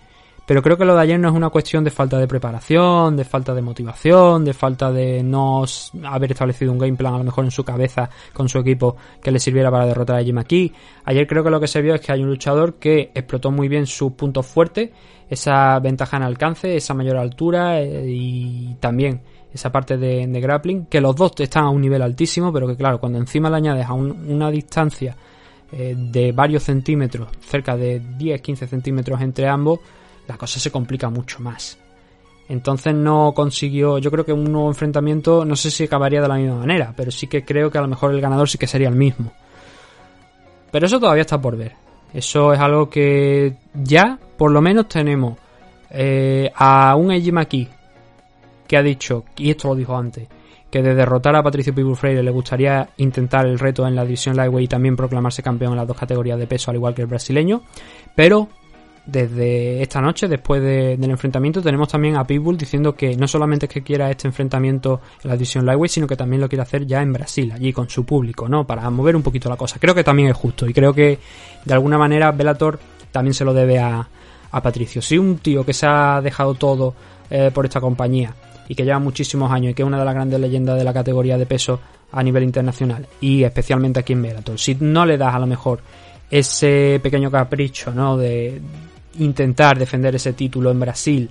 Pero creo que lo de ayer no es una cuestión de falta de preparación, de falta de motivación, de falta de no haber establecido un game plan a lo mejor en su cabeza con su equipo que le sirviera para derrotar a Jim aquí. Ayer creo que lo que se vio es que hay un luchador que explotó muy bien sus puntos fuertes, esa ventaja en alcance, esa mayor altura eh, y también esa parte de, de grappling, que los dos están a un nivel altísimo, pero que claro, cuando encima le añades a un- una distancia eh, de varios centímetros, cerca de 10-15 centímetros entre ambos, la cosa se complica mucho más. Entonces no consiguió, yo creo que un nuevo enfrentamiento, no sé si acabaría de la misma manera, pero sí que creo que a lo mejor el ganador sí que sería el mismo. Pero eso todavía está por ver. Eso es algo que ya, por lo menos, tenemos eh, a un Eiji Maki que ha dicho, y esto lo dijo antes, que de derrotar a Patricio Pitbull Freire le gustaría intentar el reto en la división Lightweight y también proclamarse campeón en las dos categorías de peso, al igual que el brasileño. Pero desde esta noche, después de- del enfrentamiento, tenemos también a Pitbull diciendo que no solamente es que quiera este enfrentamiento en la división Lightweight, sino que también lo quiere hacer ya en Brasil, allí con su público, ¿no? Para mover un poquito la cosa. Creo que también es justo y creo que de alguna manera Bellator también se lo debe a, a Patricio. Si un tío que se ha dejado todo eh, por esta compañía y que lleva muchísimos años y que es una de las grandes leyendas de la categoría de peso a nivel internacional y especialmente aquí en Bellator, si no le das a lo mejor ese pequeño capricho, ¿no? De intentar defender ese título en Brasil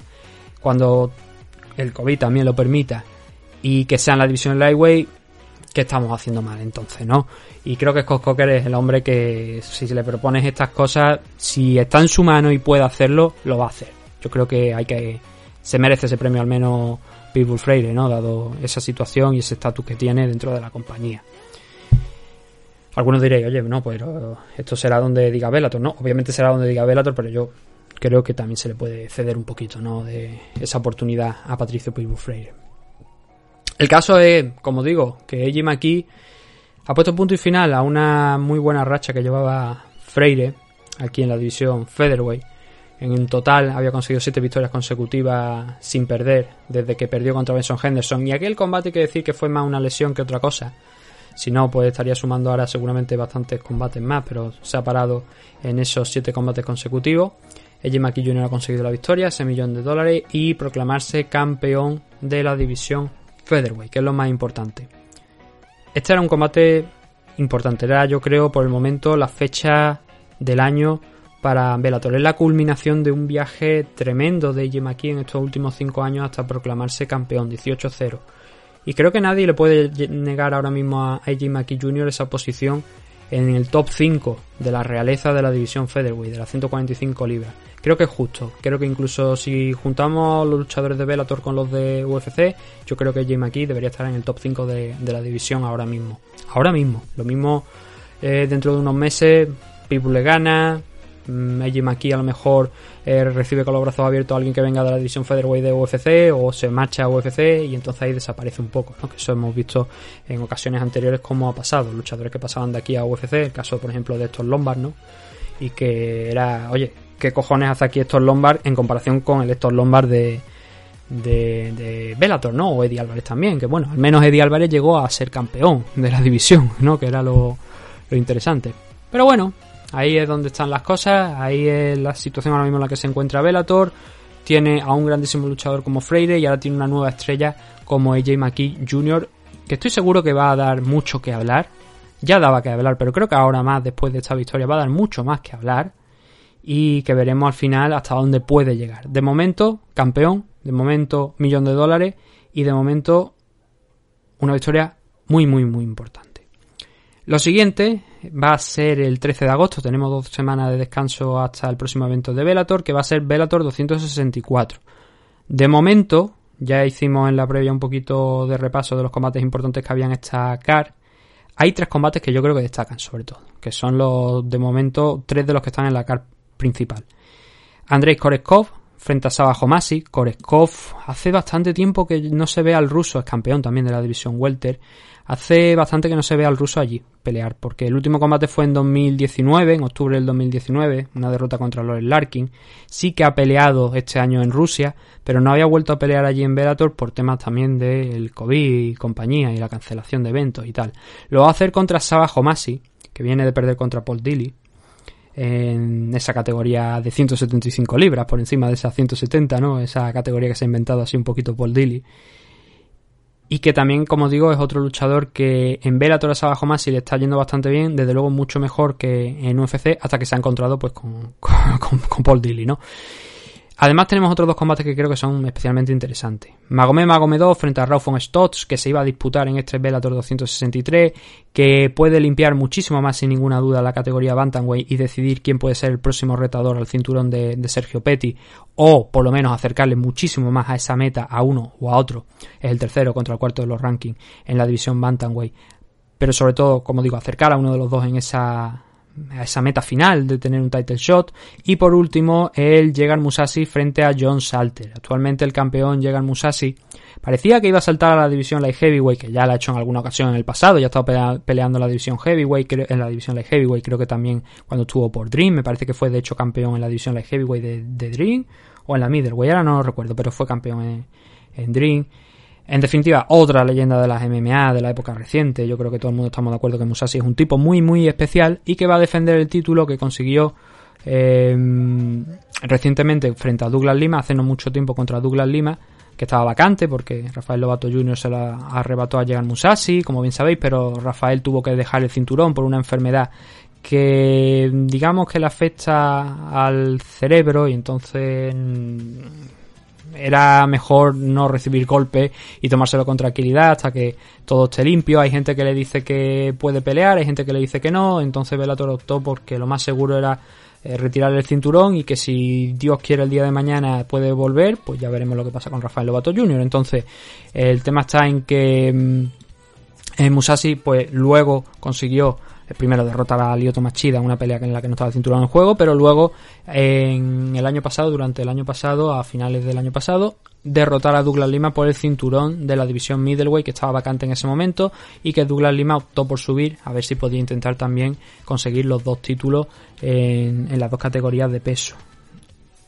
cuando el COVID también lo permita y que sea en la división lightweight, ¿qué estamos haciendo mal entonces, no? Y creo que Scott Coker es el hombre que si se le propones estas cosas, si está en su mano y puede hacerlo, lo va a hacer. Yo creo que hay que se merece ese premio al menos Pitbull Freire, ¿no? Dado esa situación y ese estatus que tiene dentro de la compañía. Algunos diréis, oye, no, pues esto será donde diga Bellator. No, obviamente será donde diga Bellator, pero yo creo que también se le puede ceder un poquito, ¿no? De esa oportunidad a Patricio Pitbull Freire. El caso es, como digo, que Eiji Maki ha puesto punto y final a una muy buena racha que llevaba Freire aquí en la división Featherweight. En total había conseguido 7 victorias consecutivas sin perder desde que perdió contra Benson Henderson. Y aquel combate hay que decir que fue más una lesión que otra cosa. Si no, pues estaría sumando ahora seguramente bastantes combates más, pero se ha parado en esos 7 combates consecutivos. Eiji Maki Jr. ha conseguido la victoria, ese millón de dólares y proclamarse campeón de la división Featherweight, que es lo más importante. Este era un combate importante, era yo creo por el momento la fecha del año para Bellator. Es la culminación de un viaje tremendo de Eiji Maki en estos últimos 5 años hasta proclamarse campeón, 18-0. Y creo que nadie le puede negar ahora mismo a Eiji Maki Jr. esa posición en el top 5 de la realeza de la división Featherweight, de las 145 libras. Creo que es justo. Creo que incluso si juntamos los luchadores de Bellator con los de UFC, yo creo que Eiji Maki debería estar en el top 5 de, la división ahora mismo. Ahora mismo. Lo mismo eh, dentro de unos meses, People le gana, mm, Eiji Maki a lo mejor eh, recibe con los brazos abiertos a alguien que venga de la división Featherweight de UFC o se marcha a UFC y entonces ahí desaparece un poco, ¿no? que eso hemos visto en ocasiones anteriores como ha pasado, luchadores que pasaban de aquí a UFC, el caso por ejemplo de estos Lombard, ¿no? y que era, oye, ¿qué cojones hace aquí estos Lombard en comparación con el Héctor Lombard de, de, de ¿no? O Eddie Álvarez también, que bueno, al menos Eddie Álvarez llegó a ser campeón de la división, ¿no? Que era lo, lo interesante. Pero bueno, ahí es donde están las cosas, ahí es la situación ahora mismo en la que se encuentra Bellator. Tiene a un grandísimo luchador como Freire y ahora tiene una nueva estrella como AJ McKee Jr., que estoy seguro que va a dar mucho que hablar. Ya daba que hablar, pero creo que ahora más, después de esta victoria, va a dar mucho más que hablar. Y que veremos al final hasta dónde puede llegar. De momento, campeón, de momento, millón de dólares. Y de momento, una victoria muy, muy, muy importante. Lo siguiente va a ser el 13 de agosto. Tenemos dos semanas de descanso hasta el próximo evento de Bellator, que va a ser Bellator 264. De momento, ya hicimos en la previa un poquito de repaso de los combates importantes que habían esta CAR. Hay tres combates que yo creo que destacan, sobre todo, que son los, de momento, tres de los que están en la CAR principal. Andrei Koreskov frente a Saba Homasi. Koreskov hace bastante tiempo que no se ve al ruso, es campeón también de la división Welter. Hace bastante que no se ve al ruso allí pelear, porque el último combate fue en 2019, en octubre del 2019, una derrota contra Loren Larkin. Sí que ha peleado este año en Rusia, pero no había vuelto a pelear allí en Bellator por temas también del COVID y compañía y la cancelación de eventos y tal. Lo va a hacer contra Saba Homasi, que viene de perder contra Paul Dilly, en esa categoría de 175 libras, por encima de esas 170, ¿no? Esa categoría que se ha inventado así un poquito Paul Dilly. Y que también, como digo, es otro luchador que en Bellator abajo más y le está yendo bastante bien, desde luego mucho mejor que en UFC, hasta que se ha encontrado pues con, con, con Paul Dilly, ¿no? Además tenemos otros dos combates que creo que son especialmente interesantes. Magomed Magomed 2 frente a Rauf von Stotts, que se iba a disputar en este Bellator 263, que puede limpiar muchísimo más sin ninguna duda la categoría Bantamweight y decidir quién puede ser el próximo retador al cinturón de, de, Sergio Petty, o por lo menos acercarle muchísimo más a esa meta a uno o a otro, es el tercero contra el cuarto de los rankings en la división Bantamweight. Pero sobre todo, como digo, acercar a uno de los dos en esa a esa meta final de tener un title shot. Y por último, el Jegan Musashi frente a John Salter. Actualmente el campeón Jegan Musashi parecía que iba a saltar a la división light heavyweight, que ya la ha hecho en alguna ocasión en el pasado, ya ha estado peleando en la división heavyweight, en la división light heavyweight, creo que también cuando estuvo por Dream, me parece que fue de hecho campeón en la división light heavyweight de, Dream, o en la middleweight, ahora no lo recuerdo, pero fue campeón en Dream. En definitiva, otra leyenda de las MMA de la época reciente. Yo creo que todo el mundo estamos de acuerdo que Musashi es un tipo muy, muy especial y que va a defender el título que consiguió eh, recientemente frente a Douglas Lima, hace no mucho tiempo contra Douglas Lima, que estaba vacante porque Rafael Lobato Jr. se la arrebató a llegar Musashi, como bien sabéis, pero Rafael tuvo que dejar el cinturón por una enfermedad que digamos que le afecta al cerebro y entonces era mejor no recibir golpes y tomárselo con tranquilidad hasta que todo esté limpio. Hay gente que le dice que puede pelear, hay gente que le dice que no, entonces Bellator optó porque lo más seguro era eh, retirar el cinturón y que si Dios quiere el día de mañana puede volver, pues ya veremos lo que pasa con Rafael Lobato Jr. Entonces, el tema está en que mm, eh, Musashi pues luego consiguió primero derrotar a Lyoto Machida una pelea en la que no estaba el cinturón en juego, pero luego en el año pasado, durante el año pasado, a finales del año pasado, derrotar a Douglas Lima por el cinturón de la división middleweight que estaba vacante en ese momento y que Douglas Lima optó por subir a ver si podía intentar también conseguir los dos títulos en, en las dos categorías de peso.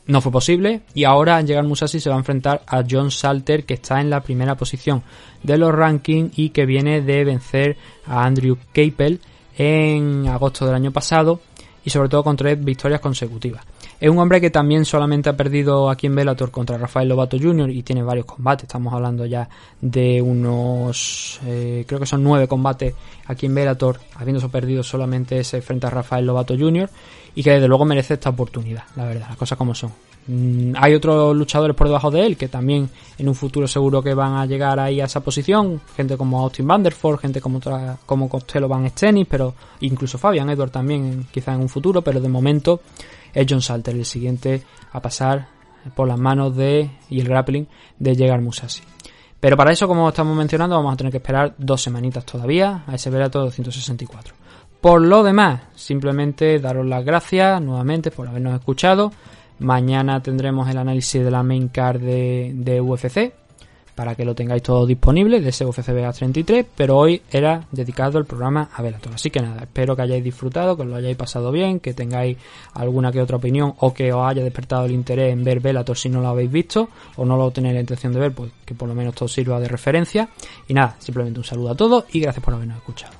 No fue posible y ahora Llegar Musashi se va a enfrentar a John Salter que está en la primera posición de los rankings y que viene de vencer a Andrew Capel en agosto del año pasado y sobre todo con tres victorias consecutivas. Es un hombre que también solamente ha perdido aquí en Bellator contra Rafael Lobato Jr. y tiene varios combates. Estamos hablando ya de unos, eh, creo que son nueve combates aquí en Bellator, habiéndose perdido solamente ese frente a Rafael Lobato Jr. y que desde luego merece esta oportunidad, la verdad, las cosas como son. Mm, hay otros luchadores por debajo de él que también en un futuro seguro que van a llegar ahí a esa posición. Gente como Austin Vanderford, gente como, otra, como Costello Van Stenis, pero incluso Fabian Edward también quizá en un futuro, pero de momento es John Salter el siguiente a pasar por las manos de y el grappling de Llegar Musashi. Pero para eso, como estamos mencionando, vamos a tener que esperar dos semanitas todavía a ese Velator 264. Por lo demás, simplemente daros las gracias nuevamente por habernos escuchado. Mañana tendremos el análisis de la main card de, de UFC para que lo tengáis todo disponible de ese Vegas 33, pero hoy era dedicado el programa a Bellator. Así que nada, espero que hayáis disfrutado, que os lo hayáis pasado bien, que tengáis alguna que otra opinión o que os haya despertado el interés en ver Bellator si no lo habéis visto o no lo tenéis la intención de ver, pues que por lo menos todo sirva de referencia. Y nada, simplemente un saludo a todos y gracias por habernos escuchado.